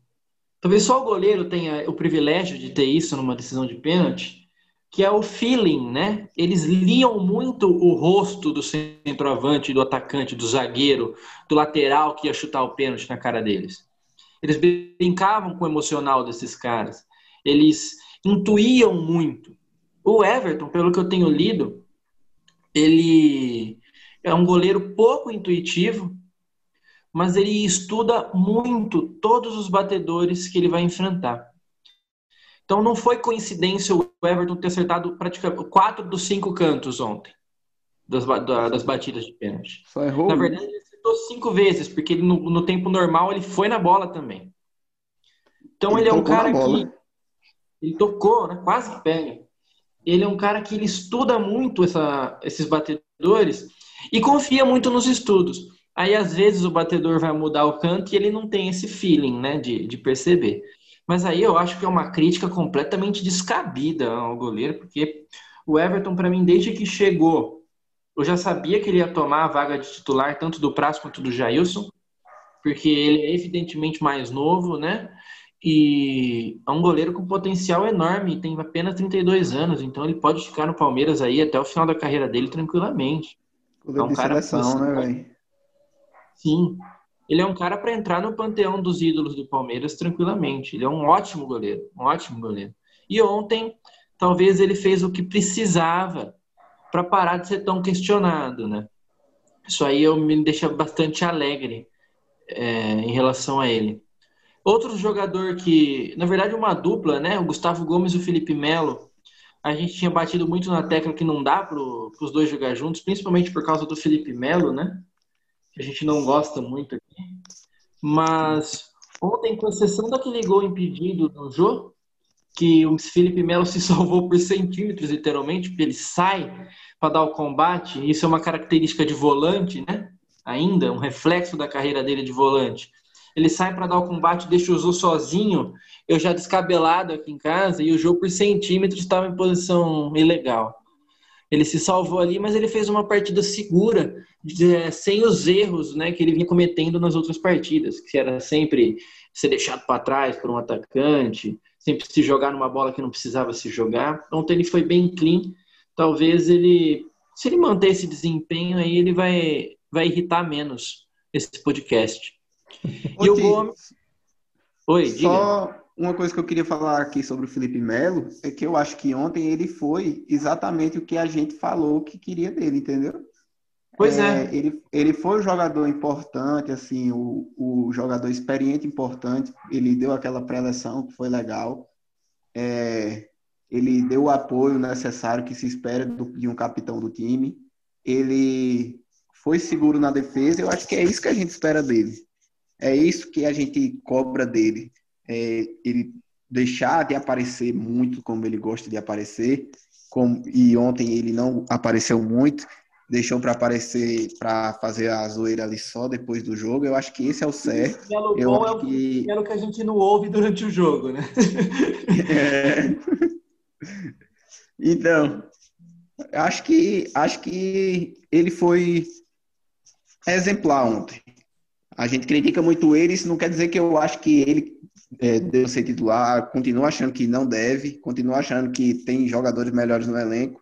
Talvez só o goleiro tenha o privilégio de ter isso numa decisão de pênalti, que é o feeling, né? Eles liam muito o rosto do centroavante, do atacante, do zagueiro, do lateral que ia chutar o pênalti na cara deles. Eles brincavam com o emocional desses caras. Eles intuíam muito. O Everton, pelo que eu tenho lido, ele é um goleiro pouco intuitivo, mas ele estuda muito todos os batedores que ele vai enfrentar. Então não foi coincidência o Everton ter acertado praticamente quatro dos cinco cantos ontem das, das batidas de pênalti. Só errou. Na verdade, ele acertou cinco vezes, porque ele, no, no tempo normal ele foi na bola também. Então Ele ele, é um cara que. Ele tocou, né? quase pega. Ele é um cara que ele estuda muito essa, esses batedores e confia muito nos estudos. Aí, às vezes, o batedor vai mudar o canto e ele não tem esse feeling, né, de, de perceber. Mas aí eu acho que é uma crítica completamente descabida ao goleiro, porque o Everton, para mim, desde que chegou, eu já sabia que ele ia tomar a vaga de titular, tanto do Praz quanto do Jailson, porque ele é evidentemente mais novo, né? E é um goleiro com potencial enorme, tem apenas 32 anos, então ele pode ficar no Palmeiras aí até o final da carreira dele tranquilamente. Goleiro É um de cara seleção, que- né, velho? Sim, ele é um cara para entrar no panteão dos ídolos do Palmeiras tranquilamente. Ele é um ótimo goleiro, um ótimo goleiro. E ontem, talvez ele fez o que precisava para parar de ser tão questionado, né? Isso aí eu me deixa bastante alegre é, em relação a ele. Outro jogador que, na verdade, uma dupla, né? O Gustavo Gomes e o Felipe Melo. A gente tinha batido muito na tecla que não dá para os dois jogar juntos, principalmente por causa do Felipe Melo, né? Que a gente não gosta muito aqui. Mas ontem, com exceção daquele gol impedido no jogo, que o Felipe Melo se salvou por centímetros, literalmente, porque ele sai para dar o combate. Isso é uma característica de volante, né? Ainda, um reflexo da carreira dele de volante. Ele sai para dar o combate, deixa o Zu sozinho, eu já descabelado aqui em casa, e o jogo por centímetros estava em posição ilegal. Ele se salvou ali, mas ele fez uma partida segura, de- sem os erros né, que ele vinha cometendo nas outras partidas, que era sempre ser deixado para trás por um atacante, sempre se jogar numa bola que não precisava se jogar. Ontem ele foi bem clean. Talvez ele, se ele manter esse desempenho aí, ele vai, vai irritar menos esse podcast. Ô, E o Gomes. Oi, diga. Só uma coisa que eu queria falar aqui sobre o Felipe Melo é que eu acho que ontem ele foi exatamente o que a gente falou que queria dele, entendeu? Pois é. Ele, ele foi um jogador importante, assim, o, o jogador experiente importante. Ele deu aquela pré-eleção que foi legal. É, ele deu o apoio necessário que se espera do- de um capitão do time. Ele foi seguro na defesa. Eu acho que é isso que a gente espera dele. É isso que a gente cobra dele. É ele deixar de aparecer muito como ele gosta de aparecer. Como, e ontem ele não apareceu muito deixou para aparecer para fazer a zoeira ali só depois do jogo. Eu acho que esse é o certo. Belo Eu bom é acho o que que a gente não ouve durante o jogo, né? É. Então, acho que acho que ele foi exemplar ontem. A gente critica muito ele, isso não quer dizer que eu acho que ele é, deve ser titular, continuo achando que não deve, continuo achando que tem jogadores melhores no elenco,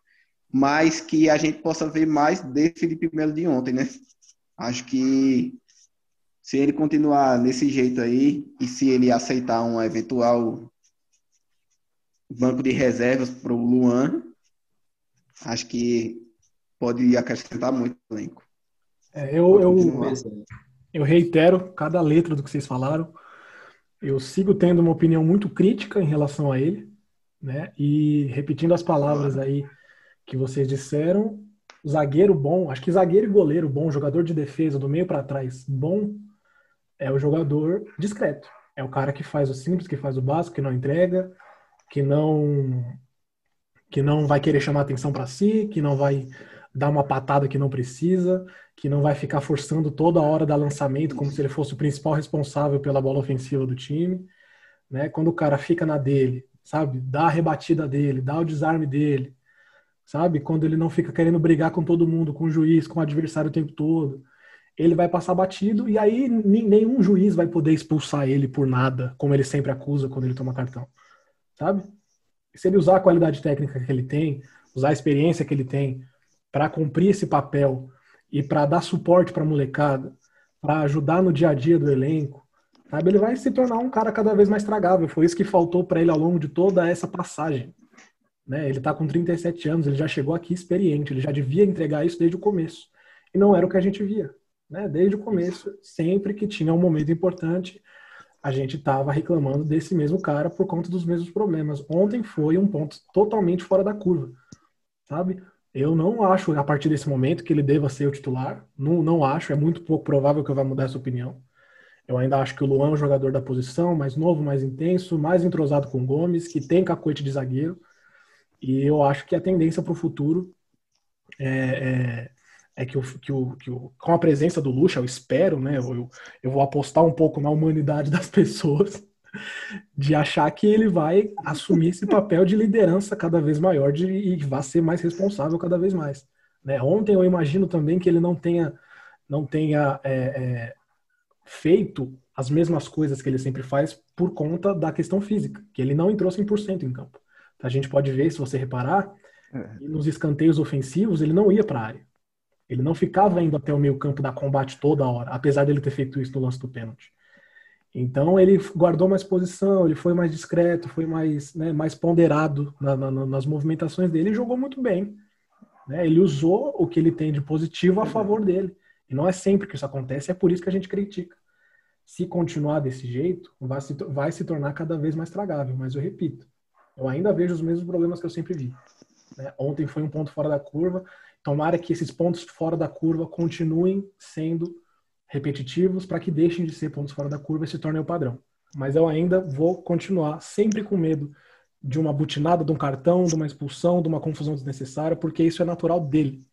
mas que a gente possa ver mais desse Felipe Melo de ontem, né? Acho que se ele continuar nesse jeito aí e se ele aceitar um eventual banco de reservas para o Luan, acho que pode acrescentar muito no elenco. É, eu, eu, eu reitero cada letra do que vocês falaram. Eu sigo tendo uma opinião muito crítica em relação a ele, né? E repetindo as palavras aí que vocês disseram, zagueiro bom, acho que zagueiro e goleiro bom, jogador de defesa do meio para trás bom, é o jogador discreto. É o cara que faz o simples, que faz o básico, que não entrega, que não que não vai querer chamar atenção para si, que não vai dar uma patada que não precisa, que não vai ficar forçando toda hora da lançamento como se ele fosse o principal responsável pela bola ofensiva do time, né? Quando o cara fica na dele, sabe? Dá a rebatida dele, dá o desarme dele, sabe? Quando ele não fica querendo brigar com todo mundo, com o juiz, com o adversário o tempo todo, ele vai passar batido e aí nenhum juiz vai poder expulsar ele por nada, como ele sempre acusa quando ele toma cartão, sabe? Se ele usar a qualidade técnica que ele tem, usar a experiência que ele tem para cumprir esse papel e para dar suporte para a molecada, para ajudar no dia a dia do elenco, sabe? Ele vai se tornar um cara cada vez mais tragável. Foi isso que faltou para ele ao longo de toda essa passagem. Né? Ele está com 37 anos, ele já chegou aqui experiente, ele já devia entregar isso desde o começo. E não era o que a gente via. Né? Desde o começo, sempre que tinha um momento importante, a gente estava reclamando desse mesmo cara por conta dos mesmos problemas. Ontem foi um ponto totalmente fora da curva, sabe? Eu não acho, a partir desse momento, que ele deva ser o titular. Não, não acho, é muito pouco provável que eu vá mudar essa opinião. Eu ainda acho que o Luan é um jogador da posição, mais novo, mais intenso, mais entrosado com o Gomes, que tem cacoete de zagueiro. E eu acho que a tendência para o futuro é, é, é que, o, que, o, que o, com a presença do Lucha, eu espero, né? Eu, eu vou apostar um pouco na humanidade das pessoas, de achar que ele vai assumir esse papel de liderança cada vez maior de, e vai ser mais responsável cada vez mais. Né? Ontem eu imagino também que ele não tenha, não tenha é, é, feito as mesmas coisas que ele sempre faz por conta da questão física, que ele não entrou 100% em campo. A gente pode ver, se você reparar, é. nos escanteios ofensivos ele não ia para a área. Ele não ficava indo até o meio campo da combate toda hora, apesar dele ter feito isso no lance do pênalti. Então ele guardou mais posição, ele foi mais discreto, foi mais, né, mais ponderado na, na, nas movimentações dele e jogou muito bem. Né? Ele usou o que ele tem de positivo a favor dele. E não é sempre que isso acontece, é por isso que a gente critica. Se continuar desse jeito, vai se, vai se tornar cada vez mais tragável. Mas eu repito, eu ainda vejo os mesmos problemas que eu sempre vi. Né? Ontem foi um ponto fora da curva. Tomara que esses pontos fora da curva continuem sendo repetitivos para que deixem de ser pontos fora da curva e se tornem o padrão. Mas eu ainda vou continuar sempre com medo de uma butinada, de um cartão, de uma expulsão, de uma confusão desnecessária, porque isso é natural dele.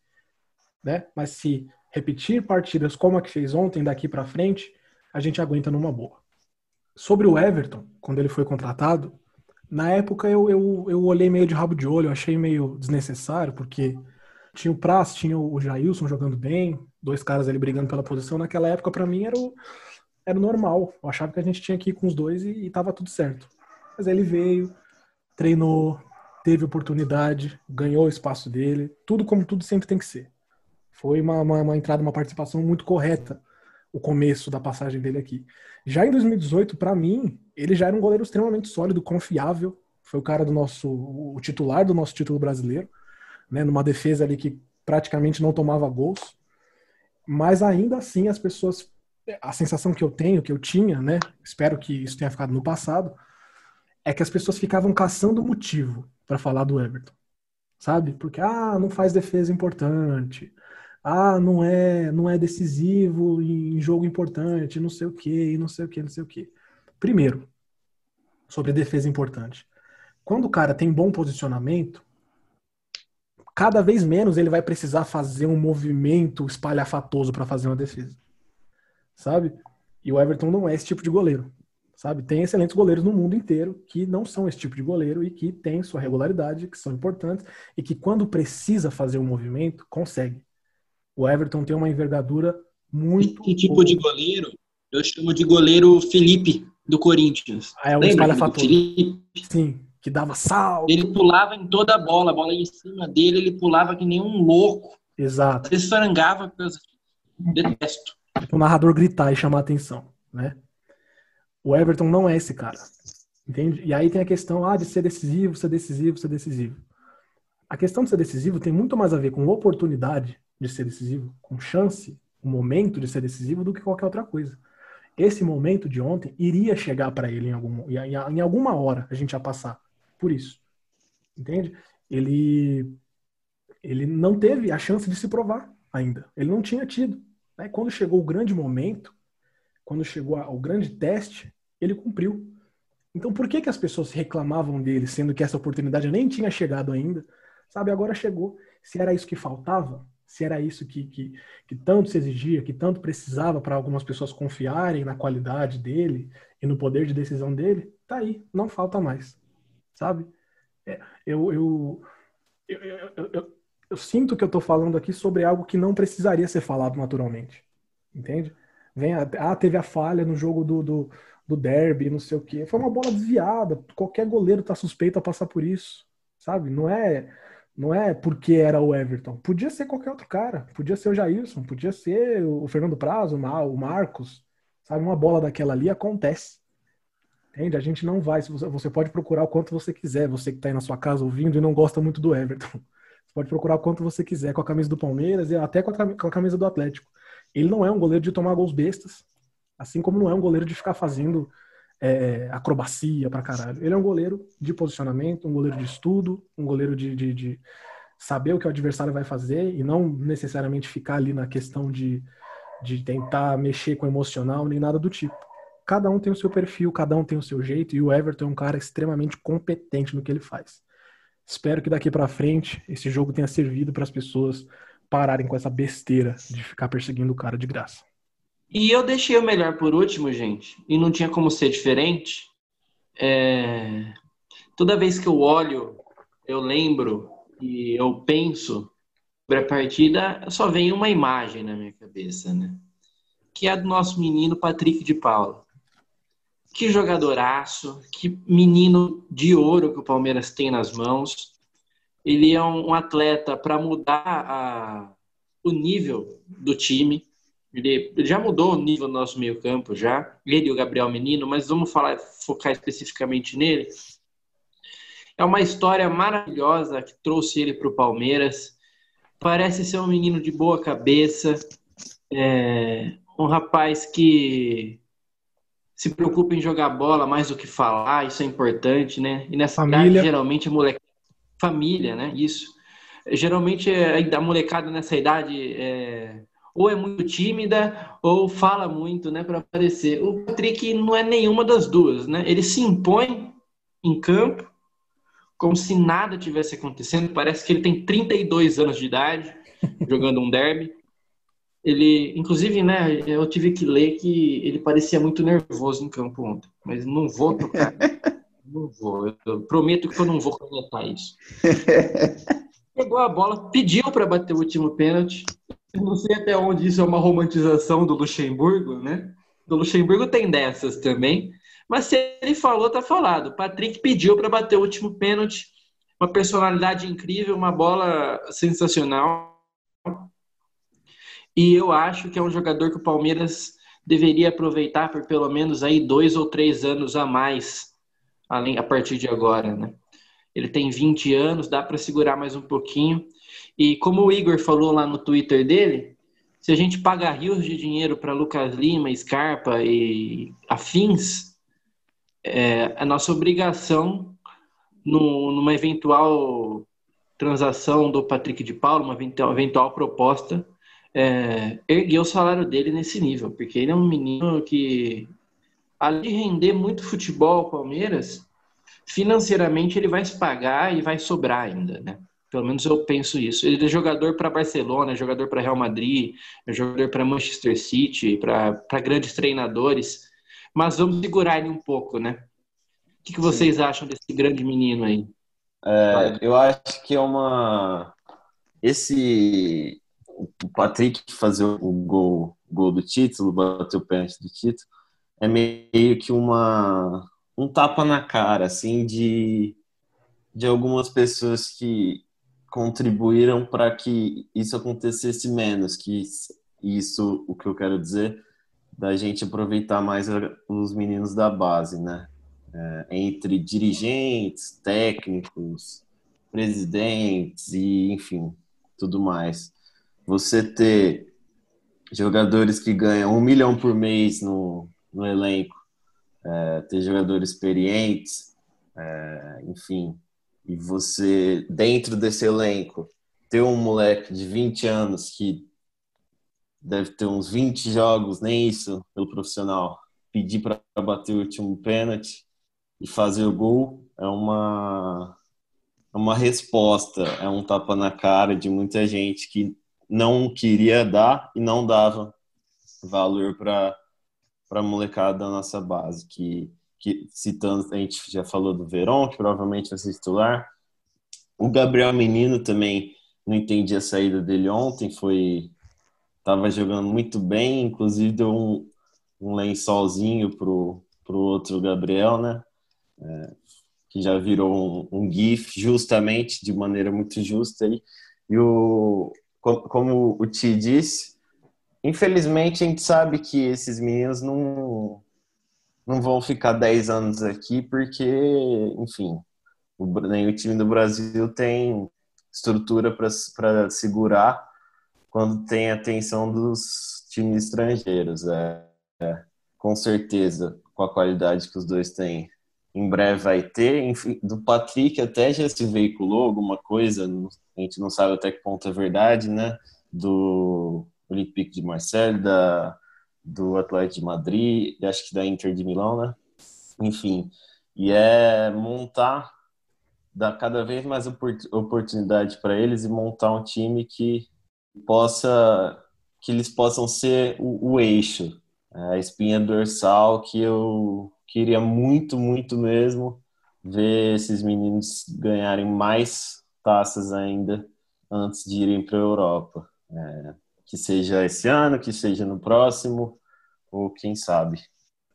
Né? Mas se repetir partidas como a que fez ontem, daqui para frente, a gente aguenta numa boa. Sobre o Everton, quando ele foi contratado, na época eu, eu, eu olhei meio de rabo de olho, achei meio desnecessário, porque tinha o Praz, tinha o Jailson jogando bem, dois caras ali brigando pela posição. Naquela época, para mim, era o, era normal. Eu achava que a gente tinha que ir com os dois e, e tava tudo certo. Mas ele veio, treinou, teve oportunidade, ganhou o espaço dele, tudo como tudo sempre tem que ser. Foi uma, uma, uma entrada, uma participação muito correta o começo da passagem dele aqui. Já em 2018, para mim, ele já era um goleiro extremamente sólido, confiável. Foi o cara do nosso, o titular do nosso título brasileiro, né? Numa defesa ali que praticamente não tomava gols. Mas ainda assim, as pessoas, a sensação que eu tenho, que eu tinha, né? Espero que isso tenha ficado no passado, é que as pessoas ficavam caçando motivo para falar do Everton, sabe? Porque ah, não faz defesa importante ah, não é, não é decisivo em jogo importante, não sei o que, não sei o que, não sei o que. Primeiro, sobre defesa importante. Quando o cara tem bom posicionamento, cada vez menos ele vai precisar fazer um movimento espalhafatoso para fazer uma defesa. Sabe? E o Everton não é esse tipo de goleiro. Sabe? Tem excelentes goleiros no mundo inteiro que não são esse tipo de goleiro e que têm sua regularidade, que são importantes e que quando precisa fazer um movimento, consegue o Everton tem uma envergadura Muito. Que tipo de goleiro? Eu chamo de goleiro Felipe, do Corinthians. Ah, é um Felipe? Sim, que dava salto. Ele pulava em toda a bola, a bola ia em cima dele, ele pulava que nem um louco. Exato. Ele esfarangava pelos... Detesto. o narrador gritar e chamar atenção, né? O Everton não é esse cara, entende? E aí tem a questão ah, de ser decisivo, ser decisivo, ser decisivo. A questão de ser decisivo tem muito mais a ver com oportunidade de ser decisivo, com chance, o momento de ser decisivo do que qualquer outra coisa. Esse momento de ontem iria chegar para ele em, algum, em alguma hora, a gente ia passar por isso, entende? Ele ele não teve a chance de se provar ainda. Ele não tinha tido. Né? Quando chegou o grande momento, quando chegou o grande teste, ele cumpriu. Então, por que, que as pessoas reclamavam dele, sendo que essa oportunidade nem tinha chegado ainda? Sabe, agora chegou. Se era isso que faltava, se era isso que, que, que tanto se exigia, que tanto precisava para algumas pessoas confiarem na qualidade dele e no poder de decisão dele, tá aí, não falta mais. Sabe? É, eu, eu, eu, eu, eu sinto que eu estou falando aqui sobre algo que não precisaria ser falado naturalmente. Entende? Vem ah, teve a falha no jogo do, do, do derby, não sei o quê. Foi uma bola desviada. Qualquer goleiro está suspeito a passar por isso. Sabe? Não é não é porque era o Everton. Podia ser qualquer outro cara. Podia ser o Jailson, podia ser o Fernando Prazo, o Marcos. Sabe? Uma bola daquela ali acontece. Entende? A gente não vai. Você pode procurar o quanto você quiser, você que está aí na sua casa ouvindo e não gosta muito do Everton. Você pode procurar o quanto você quiser com a camisa do Palmeiras e até com a camisa do Atlético. Ele não é um goleiro de tomar gols bestas, assim como não é um goleiro de ficar fazendo é, acrobacia pra caralho. Ele é um goleiro de posicionamento, um goleiro de estudo, um goleiro de, de, de saber o que o adversário vai fazer e não necessariamente ficar ali na questão de, de tentar mexer com o emocional nem nada do tipo. Cada um tem o seu perfil, cada um tem o seu jeito e o Everton é um cara extremamente competente no que ele faz. Espero que daqui para frente esse jogo tenha servido para as pessoas pararem com essa besteira de ficar perseguindo o cara de graça. E eu deixei o melhor por último, gente, e não tinha como ser diferente. É... Toda vez que eu olho, eu lembro e eu penso sobre a partida, só vem uma imagem na minha cabeça, né? Que é a do nosso menino Patrick de Paula. Que jogadoraço, que menino de ouro que o Palmeiras tem nas mãos. Ele é um, atleta para mudar a, o nível do time. Ele, ele, já mudou o nível do nosso meio-campo, já. Ele e o Gabriel Menino, mas vamos falar, focar especificamente nele. É uma história maravilhosa que trouxe ele para o Palmeiras. Parece ser um menino de boa cabeça, é, um rapaz que se preocupa em jogar bola mais do que falar, isso é importante, né? E nessa família. idade, geralmente, a molecada... Família, né? Isso. Geralmente, a molecada nessa idade é... ou é muito tímida ou fala muito, né, para aparecer. O Patrick não é nenhuma das duas, né? Ele se impõe em campo como se nada tivesse acontecendo. Parece que ele tem 32 anos de idade, jogando um derby. Ele, inclusive, né, eu tive que ler que ele parecia muito nervoso em campo ontem, mas não vou tocar. não vou, eu prometo que eu não vou comentar isso. Pegou a bola, pediu para bater o último pênalti. Não sei até onde isso é uma romantização do Luxemburgo, né? Do Luxemburgo tem dessas também. Mas se ele falou, tá falado. Patrick pediu para bater o último pênalti. Uma personalidade incrível, uma bola sensacional. E eu acho que é um jogador que o Palmeiras deveria aproveitar por pelo menos aí dois ou três anos a mais, além a partir de agora, né? Ele tem 20 anos, dá para segurar mais um pouquinho. E como o Igor falou lá no Twitter dele, se a gente pagar rios de dinheiro para Lucas Lima, Scarpa e afins, é a nossa obrigação no, numa eventual transação do Patrick de Paulo, uma eventual, eventual proposta, é, erguer o salário dele nesse nível, porque ele é um menino que, além de render muito futebol Palmeiras, financeiramente ele vai se pagar e vai sobrar ainda, né? Pelo menos eu penso isso. Ele é jogador para Barcelona, é jogador para Real Madrid, é jogador para Manchester City, para grandes treinadores. Mas vamos segurar ele um pouco, né? O que, que vocês acham desse grande menino aí? É, eu acho que é uma. Esse o Patrick fazer o gol gol do título, bateu o pênalti do título, é meio que uma um tapa na cara, assim, de, de algumas pessoas que contribuíram para que isso acontecesse menos, que isso, o que eu quero dizer, da gente aproveitar mais os meninos da base, né? É, entre dirigentes, técnicos, presidentes e, enfim, tudo mais. Você ter jogadores que ganham um milhão por mês no, no elenco, é, ter jogadores experientes, é, enfim, e você, dentro desse elenco, ter um moleque de 20 anos que deve ter uns 20 jogos, nem isso, pelo profissional, pedir para bater o último pênalti e fazer o gol é uma é uma resposta, é um tapa na cara de muita gente que não queria dar e não dava valor para para molecada da nossa base, que que citando, a gente já falou do Verón, que provavelmente vai ser titular. O Gabriel Menino também não entendi a saída dele ontem, foi estava jogando muito bem, inclusive deu um, um lençolzinho pro, pro outro Gabriel, né? É, que já virou um, um, GIF justamente, de maneira muito justa. Aí. E o, como o Ti disse, infelizmente a gente sabe que esses meninos não, não vão ficar 10 anos aqui, porque, enfim, o, nem o time do Brasil tem estrutura para segurar quando tem atenção dos times estrangeiros. É, é, com certeza, com a qualidade que os dois têm. Em breve vai ter. Enfim, do Patrick até já se veiculou alguma coisa, a gente não sabe até que ponto é verdade, né? Do Olympique de Marseille, da, do Atlético de Madrid, acho que da Inter de Milão, né? Enfim, e é montar, dar cada vez mais oportunidade para eles e montar um time que possa que eles possam ser o, o eixo, a espinha dorsal que eu queria muito, muito mesmo ver esses meninos ganharem mais taças ainda antes de irem para a Europa. É, que seja esse ano, que seja no próximo, ou quem sabe.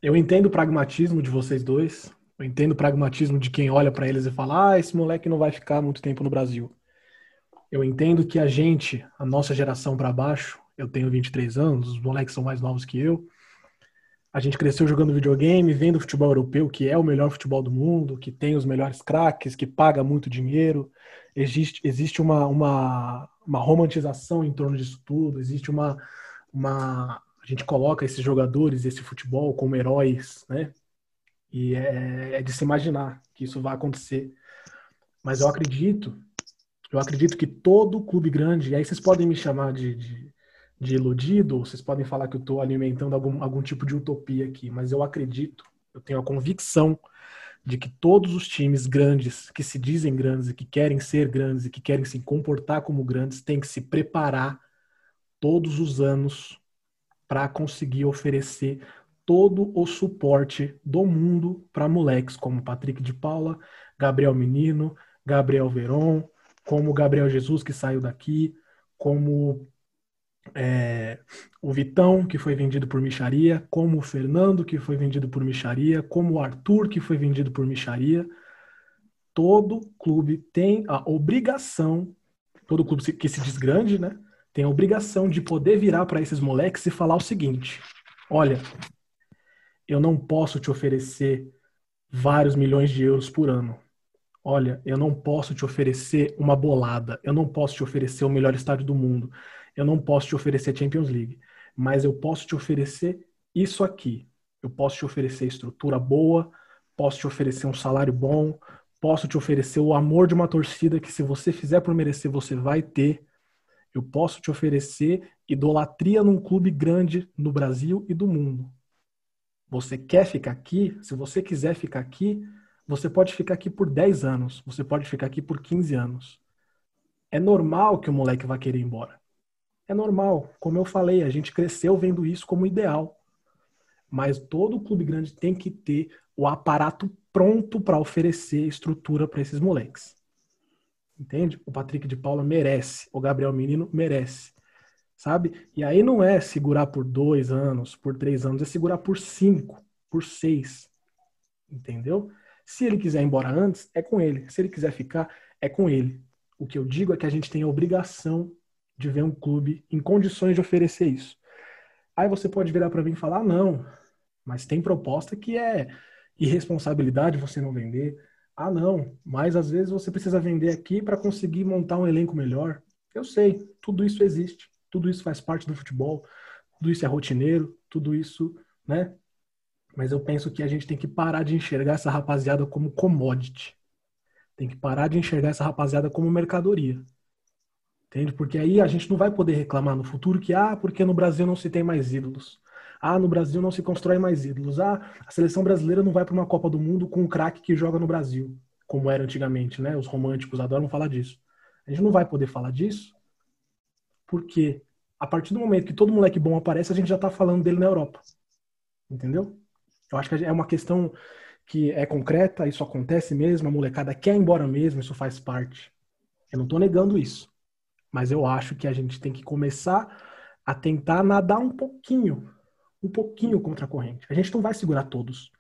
Eu entendo o pragmatismo de vocês dois. Eu entendo o pragmatismo de quem olha para eles e fala: ah, esse moleque não vai ficar muito tempo no Brasil. Eu entendo que a gente, a nossa geração para baixo, eu tenho 23 anos, os moleques são mais novos que eu. A gente cresceu jogando videogame, vendo futebol europeu, que é o melhor futebol do mundo, que tem os melhores craques, que paga muito dinheiro. Existe, existe uma, uma, uma romantização em torno disso tudo, existe uma, uma. A gente coloca esses jogadores, esse futebol como heróis, né? E é, é de se imaginar que isso vai acontecer. Mas eu acredito eu acredito que todo clube grande, e aí vocês podem me chamar de, de, de iludido, vocês podem falar que eu estou alimentando algum, algum tipo de utopia aqui, mas eu acredito, eu tenho a convicção de que todos os times grandes, que se dizem grandes e que querem ser grandes e que querem se comportar como grandes, têm que se preparar todos os anos para conseguir oferecer todo o suporte do mundo para moleques como Patrick de Paula, Gabriel Menino, Gabriel Veron, como Gabriel Jesus, que saiu daqui, como é, o Vitão, que foi vendido por micharia, como o Fernando, que foi vendido por micharia, como o Arthur, que foi vendido por micharia. Todo clube tem a obrigação, todo clube que se diz grande, né? Tem a obrigação de poder virar para esses moleques e falar o seguinte: olha, eu não posso te oferecer vários milhões de euros por ano olha, eu não posso te oferecer uma bolada, eu não posso te oferecer o melhor estádio do mundo, eu não posso te oferecer Champions League, mas eu posso te oferecer isso aqui. Eu posso te oferecer estrutura boa, posso te oferecer um salário bom, posso te oferecer o amor de uma torcida que se você fizer por merecer, você vai ter. Eu posso te oferecer idolatria num clube grande no Brasil e do mundo. Você quer ficar aqui? Se você quiser ficar aqui, você pode ficar aqui por 10 anos, você pode ficar aqui por 15 anos. É normal que o moleque vá querer ir embora. É normal. Como eu falei, a gente cresceu vendo isso como ideal. Mas todo clube grande tem que ter o aparato pronto para oferecer estrutura para esses moleques. Entende? O Patrick de Paula merece, o Gabriel Menino merece. sabe? E aí não é segurar por dois anos, por três anos, é segurar por cinco, por seis, entendeu? Se ele quiser ir embora antes, é com ele. Se ele quiser ficar, é com ele. O que eu digo é que a gente tem a obrigação de ver um clube em condições de oferecer isso. Aí você pode virar para mim e falar: ah, não, mas tem proposta que é irresponsabilidade você não vender. Ah, não, mas às vezes você precisa vender aqui para conseguir montar um elenco melhor. Eu sei, tudo isso existe, tudo isso faz parte do futebol, tudo isso é rotineiro, tudo isso, né? Mas eu penso que a gente tem que parar de enxergar essa rapaziada como commodity. Tem que parar de enxergar essa rapaziada como mercadoria. Entende? Porque aí a gente não vai poder reclamar no futuro que, ah, porque no Brasil não se tem mais ídolos. Ah, no Brasil não se constrói mais ídolos. Ah, a seleção brasileira não vai para uma Copa do Mundo com um craque que joga no Brasil, como era antigamente, né? Os românticos adoram falar disso. A gente não vai poder falar disso porque a partir do momento que todo moleque bom aparece, a gente já está falando dele na Europa. Entendeu? Eu acho que é uma questão que é concreta, isso acontece mesmo, a molecada quer ir embora mesmo, isso faz parte. Eu não estou negando isso. Mas eu acho que a gente tem que começar a tentar nadar um pouquinho um pouquinho contra a corrente. A gente não vai segurar todos.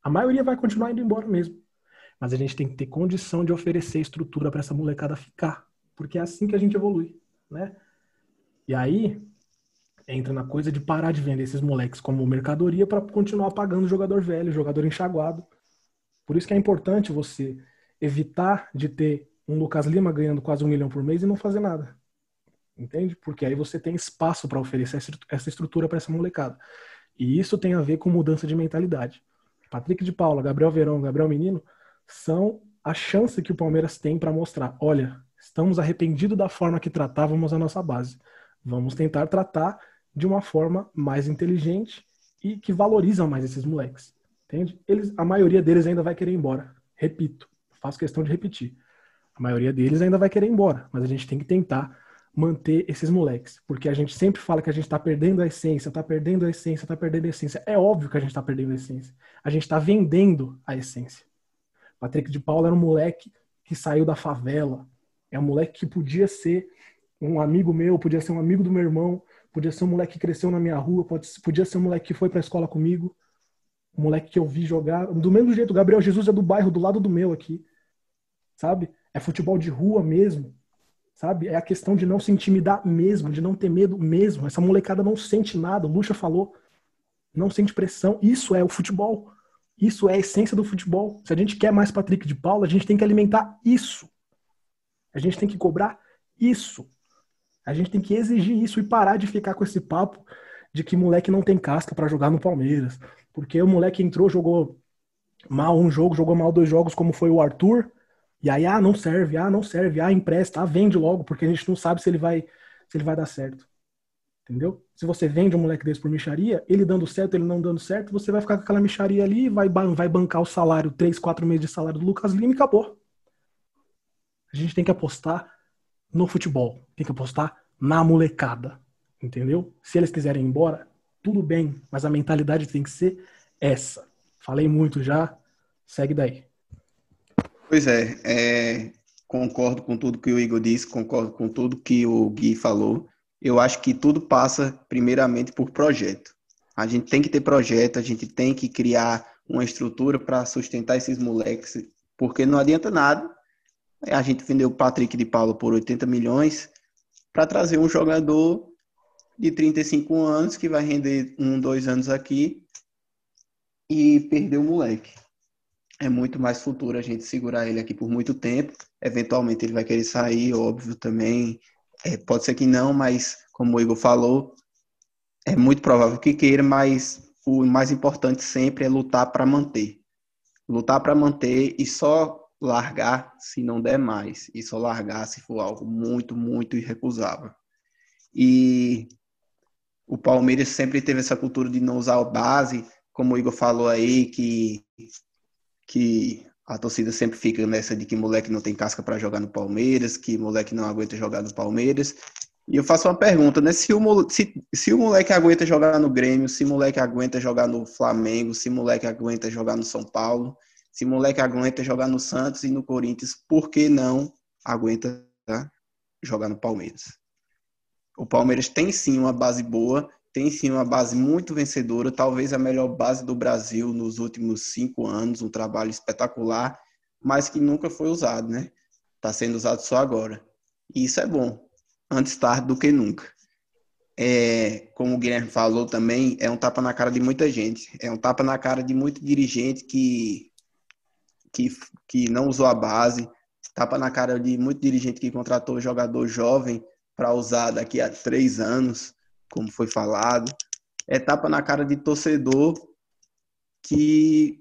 A maioria vai continuar indo embora mesmo. Mas a gente tem que ter condição de oferecer estrutura para essa molecada ficar. Porque é assim que a gente evolui, né? E aí entra na coisa de parar de vender esses moleques como mercadoria para continuar pagando jogador velho, jogador enxaguado. Por isso que é importante você evitar de ter um Lucas Lima ganhando quase um milhão por mês e não fazer nada. Entende? Porque aí você tem espaço para oferecer essa estrutura para essa molecada. E isso tem a ver com mudança de mentalidade. Patrick de Paula, Gabriel Verão, Gabriel Menino são a chance que o Palmeiras tem para mostrar: olha, estamos arrependidos da forma que tratávamos a nossa base. Vamos tentar tratar de uma forma mais inteligente e que valoriza mais esses moleques. Entende? Eles, a maioria deles ainda vai querer ir embora. Repito, faço questão de repetir. A maioria deles ainda vai querer ir embora, mas a gente tem que tentar manter esses moleques. Porque a gente sempre fala que a gente está perdendo a essência, está perdendo a essência, está perdendo a essência. É óbvio que a gente está perdendo a essência. A gente está vendendo a essência. Patrick de Paula era um moleque que saiu da favela. É um moleque que podia ser um amigo meu, podia ser um amigo do meu irmão, podia ser um moleque que cresceu na minha rua, podia ser um moleque que foi para a escola comigo, um moleque que eu vi jogar. Do mesmo jeito, o Gabriel Jesus é do bairro, do lado do meu aqui. Sabe? É futebol de rua mesmo sabe? É a questão de não se intimidar mesmo, de não ter medo mesmo. Essa molecada não sente nada, o Lucha falou, não sente pressão. Isso é o futebol. Isso é a essência do futebol. Se a gente quer mais Patrick de Paula, a gente tem que alimentar isso. A gente tem que cobrar isso. A gente tem que exigir isso e parar de ficar com esse papo de que moleque não tem casca para jogar no Palmeiras. Porque o moleque entrou, jogou mal um jogo, jogou mal dois jogos, como foi o Arthur, e aí, ah, não serve, ah, não serve, ah, empresta, ah, vende logo, porque a gente não sabe se ele vai, se ele vai dar certo. Entendeu? Se você vende um moleque desse por micharia, ele dando certo, ele não dando certo, você vai ficar com aquela micharia ali, vai, vai bancar o salário, três, quatro meses de salário do Lucas Lima e acabou. A gente tem que apostar no futebol, tem que apostar na molecada, entendeu? Se eles quiserem ir embora, tudo bem, mas a mentalidade tem que ser essa. Falei muito já, segue daí. Pois é, é, concordo com tudo que o Igor disse, concordo com tudo que o Gui falou. Eu acho que tudo passa primeiramente por projeto. A gente tem que ter projeto, a gente tem que criar uma estrutura para sustentar esses moleques, porque não adianta nada a gente vender o Patrick de Paulo por 80 milhões para trazer um jogador de 35 anos que vai render um, dois anos aqui e perder o moleque é muito mais futuro a gente segurar ele aqui por muito tempo. Eventualmente ele vai querer sair, óbvio também. É, pode ser que não, mas como o Igor falou, é muito provável que queira, mas o mais importante sempre é lutar para manter. Lutar para manter e só largar se não der mais. E só largar se for algo muito, muito irrecusável. E o Palmeiras sempre teve essa cultura de não usar o base, como o Igor falou aí, que que a torcida sempre fica nessa de que moleque não tem casca para jogar no Palmeiras, que moleque não aguenta jogar no Palmeiras. E eu faço uma pergunta, né? Se o, se, se o moleque aguenta jogar no Grêmio, se o moleque aguenta jogar no Flamengo, se o moleque aguenta jogar no São Paulo, se o moleque aguenta jogar no Santos e no Corinthians, por que não aguenta jogar no Palmeiras? O Palmeiras tem sim uma base boa, tem sim uma base muito vencedora, talvez a melhor base do Brasil nos últimos cinco anos, um trabalho espetacular, mas que nunca foi usado, né? Está sendo usado só agora. E isso é bom, antes tarde do que nunca. É, como o Guilherme falou também, é um tapa na cara de muita gente. É um tapa na cara de muito dirigente que, que, que não usou a base, tapa na cara de muito dirigente que contratou jogador jovem para usar daqui a três anos como foi falado. É tapa na cara de torcedor que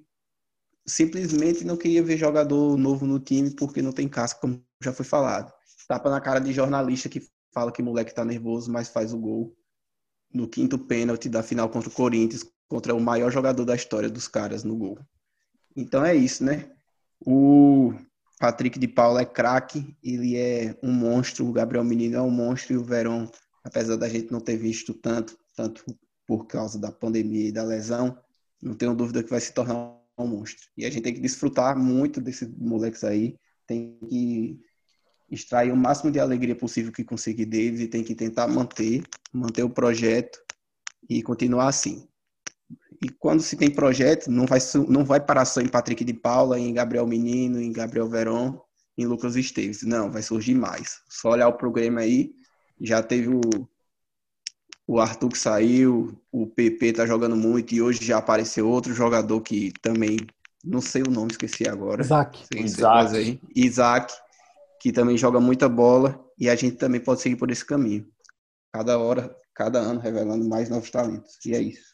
simplesmente não queria ver jogador novo no time porque não tem casca, como já foi falado. Tapa na cara de jornalista que fala que moleque tá nervoso, mas faz o gol no quinto pênalti da final contra o Corinthians, contra o maior jogador da história dos caras no gol. Então é isso, né? O Patrick de Paula é craque, ele é um monstro, o Gabriel Menino é um monstro e o Verón apesar da gente não ter visto tanto, tanto por causa da pandemia e da lesão, não tenho dúvida que vai se tornar um monstro. E a gente tem que desfrutar muito desses moleques aí, tem que extrair o máximo de alegria possível que conseguir deles e tem que tentar manter, manter o projeto e continuar assim. E quando se tem projeto, não vai, não vai parar só em Patrick de Paula, em Gabriel Menino, em Gabriel Veron, em Lucas Esteves. Não, vai surgir mais. Só olhar o programa aí, já teve o, o Arthur que saiu, o PP tá jogando muito e hoje já apareceu outro jogador que também, não sei o nome, esqueci agora. Isaac. Isaac. Aí. Isaac, que também joga muita bola e a gente também pode seguir por esse caminho. Cada hora, cada ano revelando mais novos talentos. E é isso.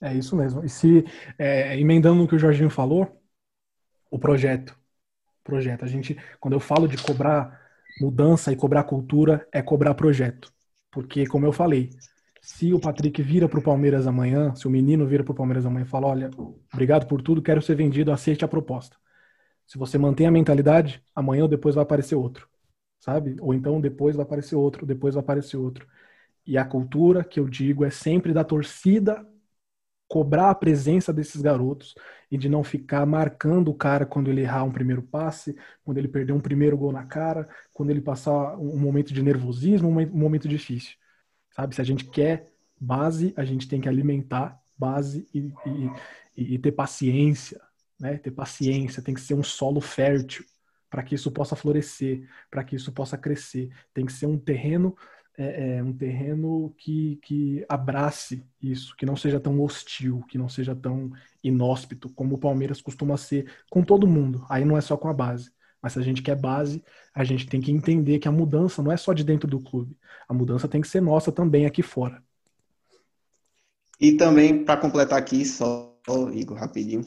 É isso mesmo. E se, é, emendando no que o Jorginho falou, o projeto. Projeto. A gente, quando eu falo de cobrar mudança e cobrar cultura é cobrar projeto. Porque, como eu falei, se o Patrick vira para o Palmeiras amanhã, se o menino vira para o Palmeiras amanhã e fala: Olha, obrigado por tudo, quero ser vendido, aceite a proposta. Se você mantém a mentalidade, amanhã ou depois vai aparecer outro, sabe? Ou então depois vai aparecer outro, depois vai aparecer outro. E a cultura que eu digo é sempre da torcida cobrar a presença desses garotos e de não ficar marcando o cara quando ele errar um primeiro passe, quando ele perder um primeiro gol na cara, quando ele passar um momento de nervosismo, um momento difícil. Sabe? Se a gente quer base, a gente tem que alimentar base e, e, e ter paciência, né? Ter paciência, tem que ser um solo fértil para que isso possa florescer, para que isso possa crescer. Tem que ser um terreno é, é, um terreno que, que abrace isso, que não seja tão hostil, que não seja tão inóspito, como o Palmeiras costuma ser com todo mundo. Aí não é só com a base. Mas se a gente quer base, a gente tem que entender que a mudança não é só de dentro do clube. A mudança tem que ser nossa também aqui fora. E também, para completar aqui, só, Igor, rapidinho,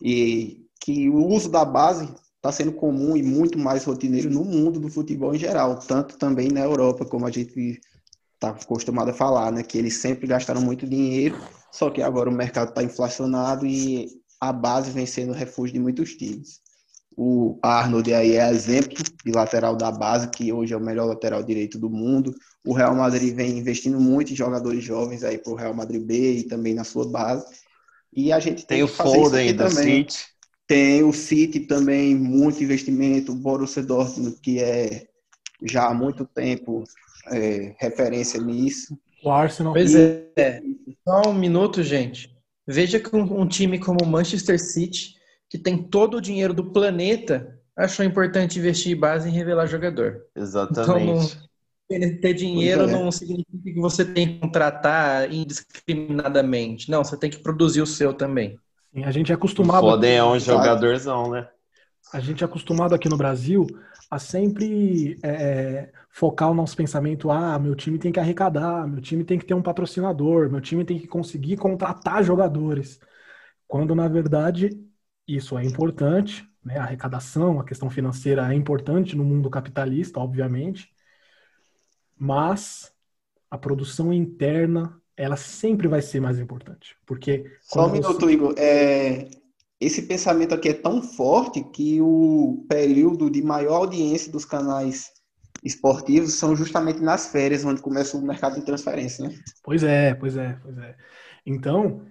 e que o uso da base está sendo comum e muito mais rotineiro no mundo do futebol em geral, tanto também na Europa, como a gente está acostumado a falar, né? Que eles sempre gastaram muito dinheiro, só que agora o mercado está inflacionado e a base vem sendo refúgio de muitos times. O Arnold aí é exemplo de lateral da base, que hoje é o melhor lateral direito do mundo. O Real Madrid vem investindo muito em jogadores jovens aí para o Real Madrid B e também na sua base. E a gente tem, tem o Foden também. City. Tem o City também, muito investimento, o Borussia Dortmund, que é já há muito tempo é, referência nisso. O Arsenal. Pois é. Só um minuto, gente. Veja que um, um time como o Manchester City, que tem todo o dinheiro do planeta, achou importante investir em base em revelar jogador. Exatamente. Então, ter dinheiro é. não significa que você tem que contratar indiscriminadamente. Não, você tem que produzir o seu também. A gente é acostumado. O Foden é um jogadorzão, né? A gente é acostumado aqui no Brasil a sempre é, focar o nosso pensamento: ah, meu time tem que arrecadar, meu time tem que ter um patrocinador, meu time tem que conseguir contratar jogadores. Quando, na verdade, isso é importante, né? a arrecadação, a questão financeira é importante no mundo capitalista, obviamente, mas a produção interna ela sempre vai ser mais importante. Porque. Só um minuto, você... Igor. É, esse pensamento aqui é tão forte que o período de maior audiência dos canais esportivos são justamente nas férias, onde começa o mercado de transferência, né? Pois é, pois é, pois é. Então,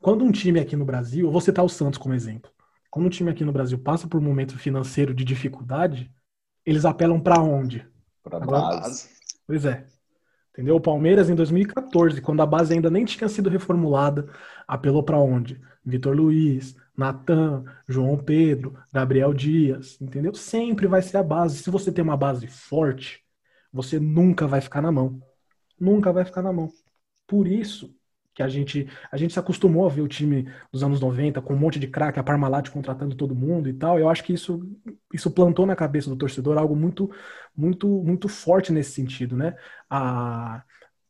quando um time aqui no Brasil, eu vou citar o Santos como exemplo. Quando um time aqui no Brasil passa por um momento financeiro de dificuldade, eles apelam para onde? Para base. Pois é. Entendeu? O Palmeiras em 2014, quando a base ainda nem tinha sido reformulada, apelou para onde? Vitor Luiz, Natan, João Pedro, Gabriel Dias, entendeu? Sempre vai ser a base. Se você tem uma base forte, você nunca vai ficar na mão. Nunca vai ficar na mão. Por isso que a gente a gente se acostumou a ver o time dos anos 90 com um monte de craque, a Parmalat contratando todo mundo e tal. Eu acho que isso isso plantou na cabeça do torcedor algo muito muito muito forte nesse sentido, né? A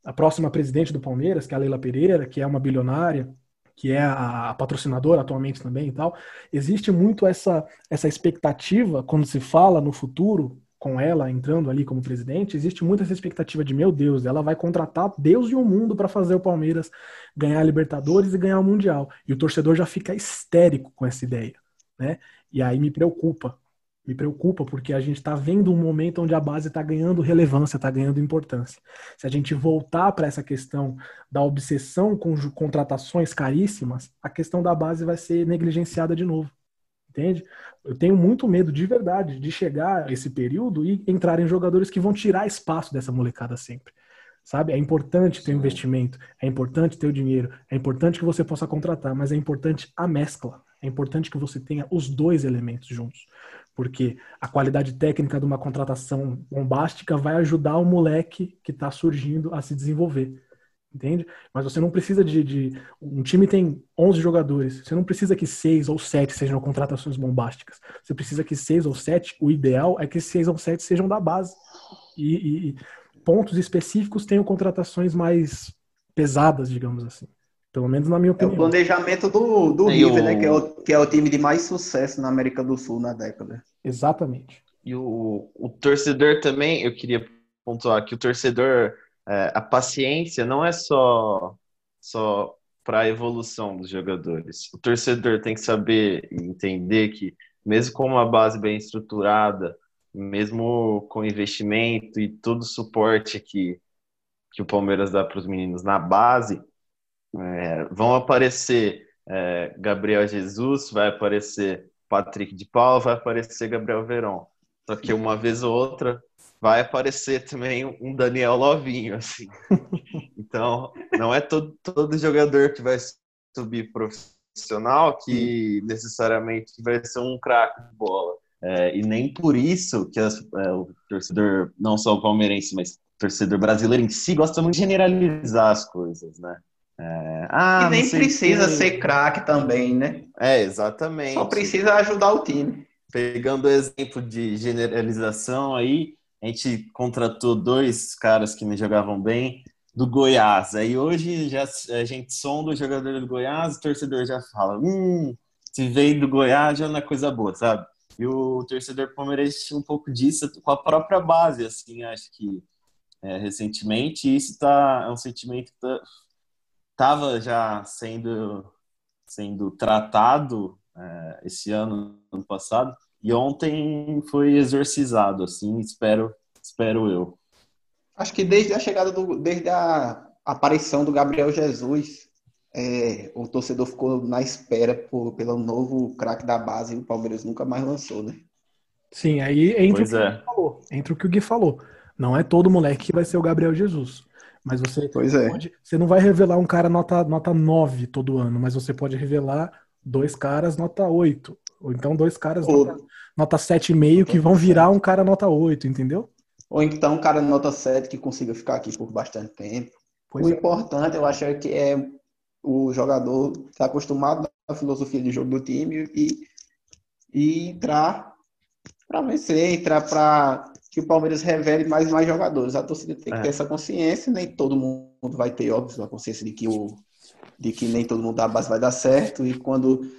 a próxima presidente do Palmeiras, que é a Leila Pereira, que é uma bilionária, que é a, patrocinadora atualmente também e tal, existe muito essa essa expectativa quando se fala no futuro com ela entrando ali como presidente, existe muita essa expectativa de, meu Deus, ela vai contratar Deus e o mundo para fazer o Palmeiras ganhar a Libertadores e ganhar o Mundial. E o torcedor já fica histérico com essa ideia, né? E aí me preocupa. Me preocupa porque a gente está vendo um momento onde a base está ganhando relevância, está ganhando importância. Se a gente voltar para essa questão da obsessão com contratações caríssimas, a questão da base vai ser negligenciada de novo entende? Eu tenho muito medo de verdade de chegar a esse período e entrarem jogadores que vão tirar espaço dessa molecada sempre. Sabe? É importante ter investimento, é importante ter o dinheiro, é importante que você possa contratar, mas é importante a mescla. É importante que você tenha os dois elementos juntos. Porque a qualidade técnica de uma contratação bombástica vai ajudar o moleque que está surgindo a se desenvolver entende? Mas você não precisa de, de, Um time tem 11 jogadores, você não precisa que seis ou sete sejam contratações bombásticas. Você precisa que seis ou sete, o ideal é que seis ou sete sejam da base. E, e, pontos específicos tenham contratações mais pesadas, digamos assim. Pelo menos na minha opinião. É o planejamento do, do River, o... né? Que é, o, que é o time de mais sucesso na América do Sul na década. Exatamente. E o, o torcedor também, eu queria pontuar que o torcedor é, a paciência não é só, só para a evolução dos jogadores. O torcedor tem que saber e entender que, mesmo com uma base bem estruturada, mesmo com investimento e todo o suporte que, que o Palmeiras dá para os meninos na base, é, vão aparecer é, Gabriel Jesus, vai aparecer Patrick de Paula, vai aparecer Gabriel Verón. Só que uma vez ou outra vai aparecer também um Daniel Lovinho, assim. Então, não é todo, todo jogador que vai subir profissional que necessariamente vai ser um craque de bola. É, e nem por isso que as, é, o torcedor, não só o palmeirense, mas o torcedor brasileiro em si, gosta muito de generalizar as coisas, né? É, ah, e nem precisa que... ser craque também, né? É, exatamente. Só precisa ajudar o time. Pegando o exemplo de generalização aí, a gente contratou dois caras que me jogavam bem do Goiás. Aí hoje já a gente sonda o jogador do Goiás, o torcedor já fala, hum, se veio do Goiás já não é coisa boa, sabe? E o torcedor palmeirense tinha um pouco disso com a própria base, assim, acho que é, recentemente. Isso tá, é um sentimento que tá, tava já sendo, sendo tratado é, esse ano, ano passado, e ontem foi exorcizado, assim, espero, espero eu. Acho que desde a chegada do, desde a aparição do Gabriel Jesus, é, o torcedor ficou na espera por, pelo novo craque da base e o Palmeiras nunca mais lançou, né? Sim, aí entra o, que é. falou, entra o que o Gui falou. Não é todo moleque que vai ser o Gabriel Jesus. Mas você pois é. pode, você não vai revelar um cara nota, nota 9 todo ano, mas você pode revelar dois caras nota 8. Ou então dois caras Ou... nota, nota 7,5 que vão virar um cara nota 8, entendeu? Ou então um cara nota 7 que consiga ficar aqui por bastante tempo. Pois o é. importante, eu acho, é que é o jogador estar tá acostumado à filosofia de jogo do time e, e entrar para vencer, entrar para que o Palmeiras revele mais e mais jogadores. A torcida tem que é. ter essa consciência, nem todo mundo vai ter, óbvio, a consciência de que, o, de que nem todo mundo da base vai dar certo, e quando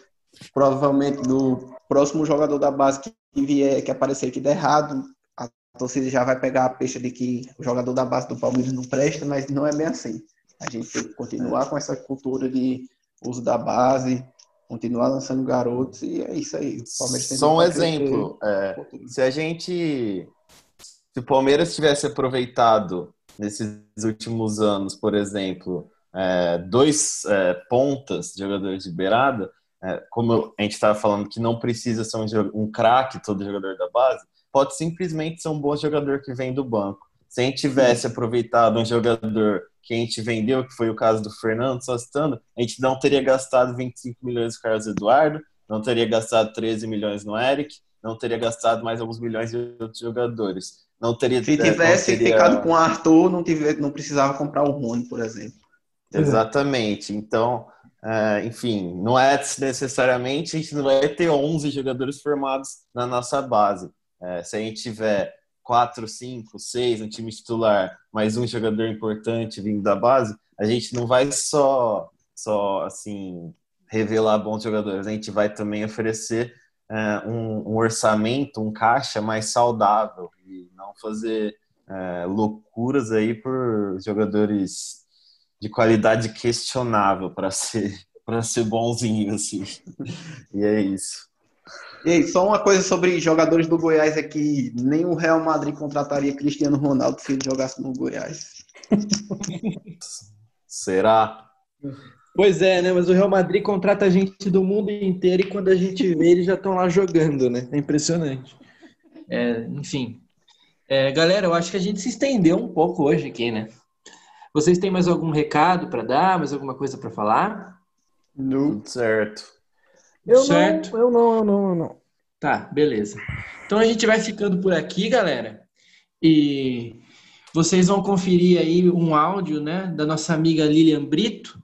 provavelmente do próximo jogador da base que vier, que aparecer que der errado, a torcida já vai pegar a peixe de que o jogador da base do Palmeiras não presta, mas não é bem assim. A gente tem que continuar com essa cultura de uso da base, continuar lançando garotos e é isso aí. Só um exemplo, é, se a gente, se o Palmeiras tivesse aproveitado nesses últimos anos, por exemplo, é, dois é, pontas, jogadores de beirada, é, como a gente estava falando, que não precisa ser um, um craque todo jogador da base, pode simplesmente ser um bom jogador que vem do banco. Se a gente tivesse aproveitado um jogador que a gente vendeu, que foi o caso do Fernando Sostano, a gente não teria gastado 25 milhões no Carlos Eduardo, não teria gastado 13 milhões no Eric, não teria gastado mais alguns milhões de outros jogadores. Não teria, Se tivesse teria... ficado com o Arthur, não, tive, não precisava comprar o Rony, por exemplo. Exatamente. Então, uh, enfim, não é necessariamente, a gente não vai ter 11 jogadores formados na nossa base. Uh, se a gente tiver 4, 5, 6 no time titular, mais um jogador importante vindo da base, a gente não vai só, só assim, revelar bons jogadores, a gente vai também oferecer uh, um, um, orçamento, um caixa mais saudável e não fazer uh, loucuras aí por jogadores de qualidade questionável para ser para ser bonzinho assim. e é isso. E aí, só uma coisa sobre jogadores do Goiás é que nem o Real Madrid contrataria Cristiano Ronaldo se ele jogasse no Goiás. Será? Pois é, né? Mas o Real Madrid contrata gente do mundo inteiro e quando a gente vê, eles já estão lá jogando, né? É impressionante. É, enfim. É, galera, eu acho que a gente se estendeu um pouco hoje aqui, né? Vocês têm mais algum recado para dar? Mais alguma coisa para falar? Não. Certo. Eu certo? não, eu não, eu não, eu não. Tá, beleza. Então a gente vai ficando por aqui, galera. E vocês vão conferir aí um áudio, né, da nossa amiga Lilian Brito,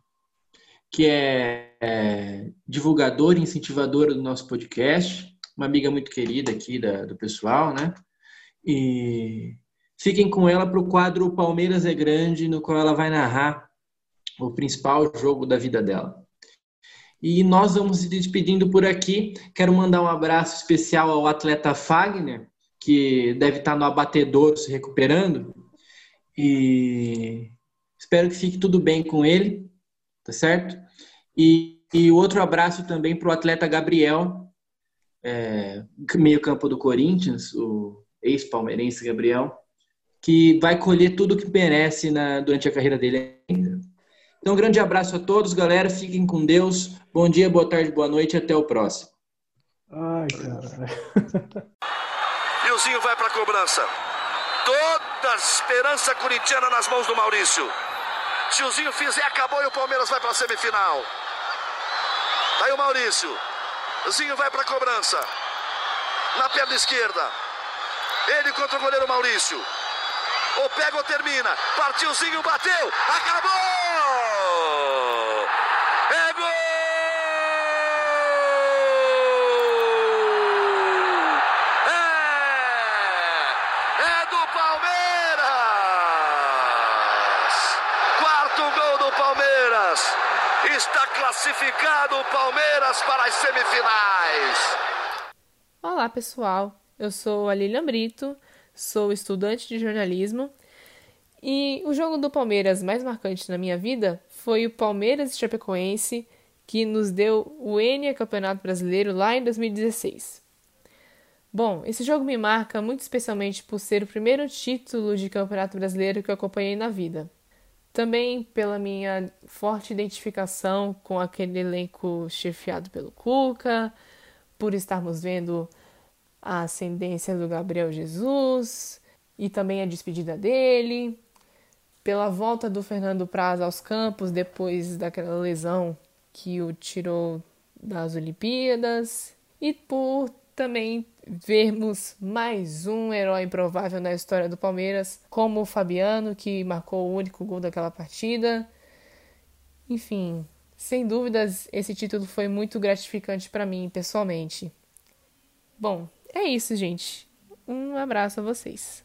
que é, é divulgadora e incentivadora do nosso podcast, uma amiga muito querida aqui da, do pessoal, né? E fiquem com ela para o quadro Palmeiras é Grande, no qual ela vai narrar o principal jogo da vida dela. E nós vamos se despedindo por aqui. Quero mandar um abraço especial ao atleta Fagner, que deve estar no abatedor se recuperando. E espero que fique tudo bem com ele tá certo? E, e outro abraço também para o atleta Gabriel, é, meio campo do Corinthians, o ex-palmeirense Gabriel, que vai colher tudo o que merece na, durante a carreira dele ainda. Então, um grande abraço a todos, galera. Fiquem com Deus. Bom dia, boa tarde, boa noite. Até o próximo. Ai, cara. E o Zinho vai para a cobrança. Toda a esperança corintiana nas mãos do Maurício. Tiozinho fizer, acabou e o Palmeiras vai para a semifinal. Tá aí o Maurício. O Zinho vai para a cobrança. Na perna esquerda. Ele contra o goleiro Maurício. Ou pega ou termina. Partiu Zinho, bateu. Acabou! classificado o Palmeiras para as semifinais. Olá, pessoal. Eu sou a Lilian Brito, sou estudante de jornalismo e o jogo do Palmeiras mais marcante na minha vida foi o Palmeiras e Chapecoense, que nos deu o Enia Campeonato Brasileiro lá em 2016. Bom, esse jogo me marca muito especialmente por ser o primeiro título de Campeonato Brasileiro que eu acompanhei na vida. Também pela minha forte identificação com aquele elenco chefiado pelo Cuca, por estarmos vendo a ascendência do Gabriel Jesus e também a despedida dele, pela volta do Fernando Praz aos campos depois daquela lesão que o tirou das Olimpíadas e por também vermos mais um herói improvável na história do Palmeiras, como o Fabiano, que marcou o único gol daquela partida. Enfim, sem dúvidas, esse título foi muito gratificante para mim pessoalmente. Bom, é isso, gente. Um abraço a vocês.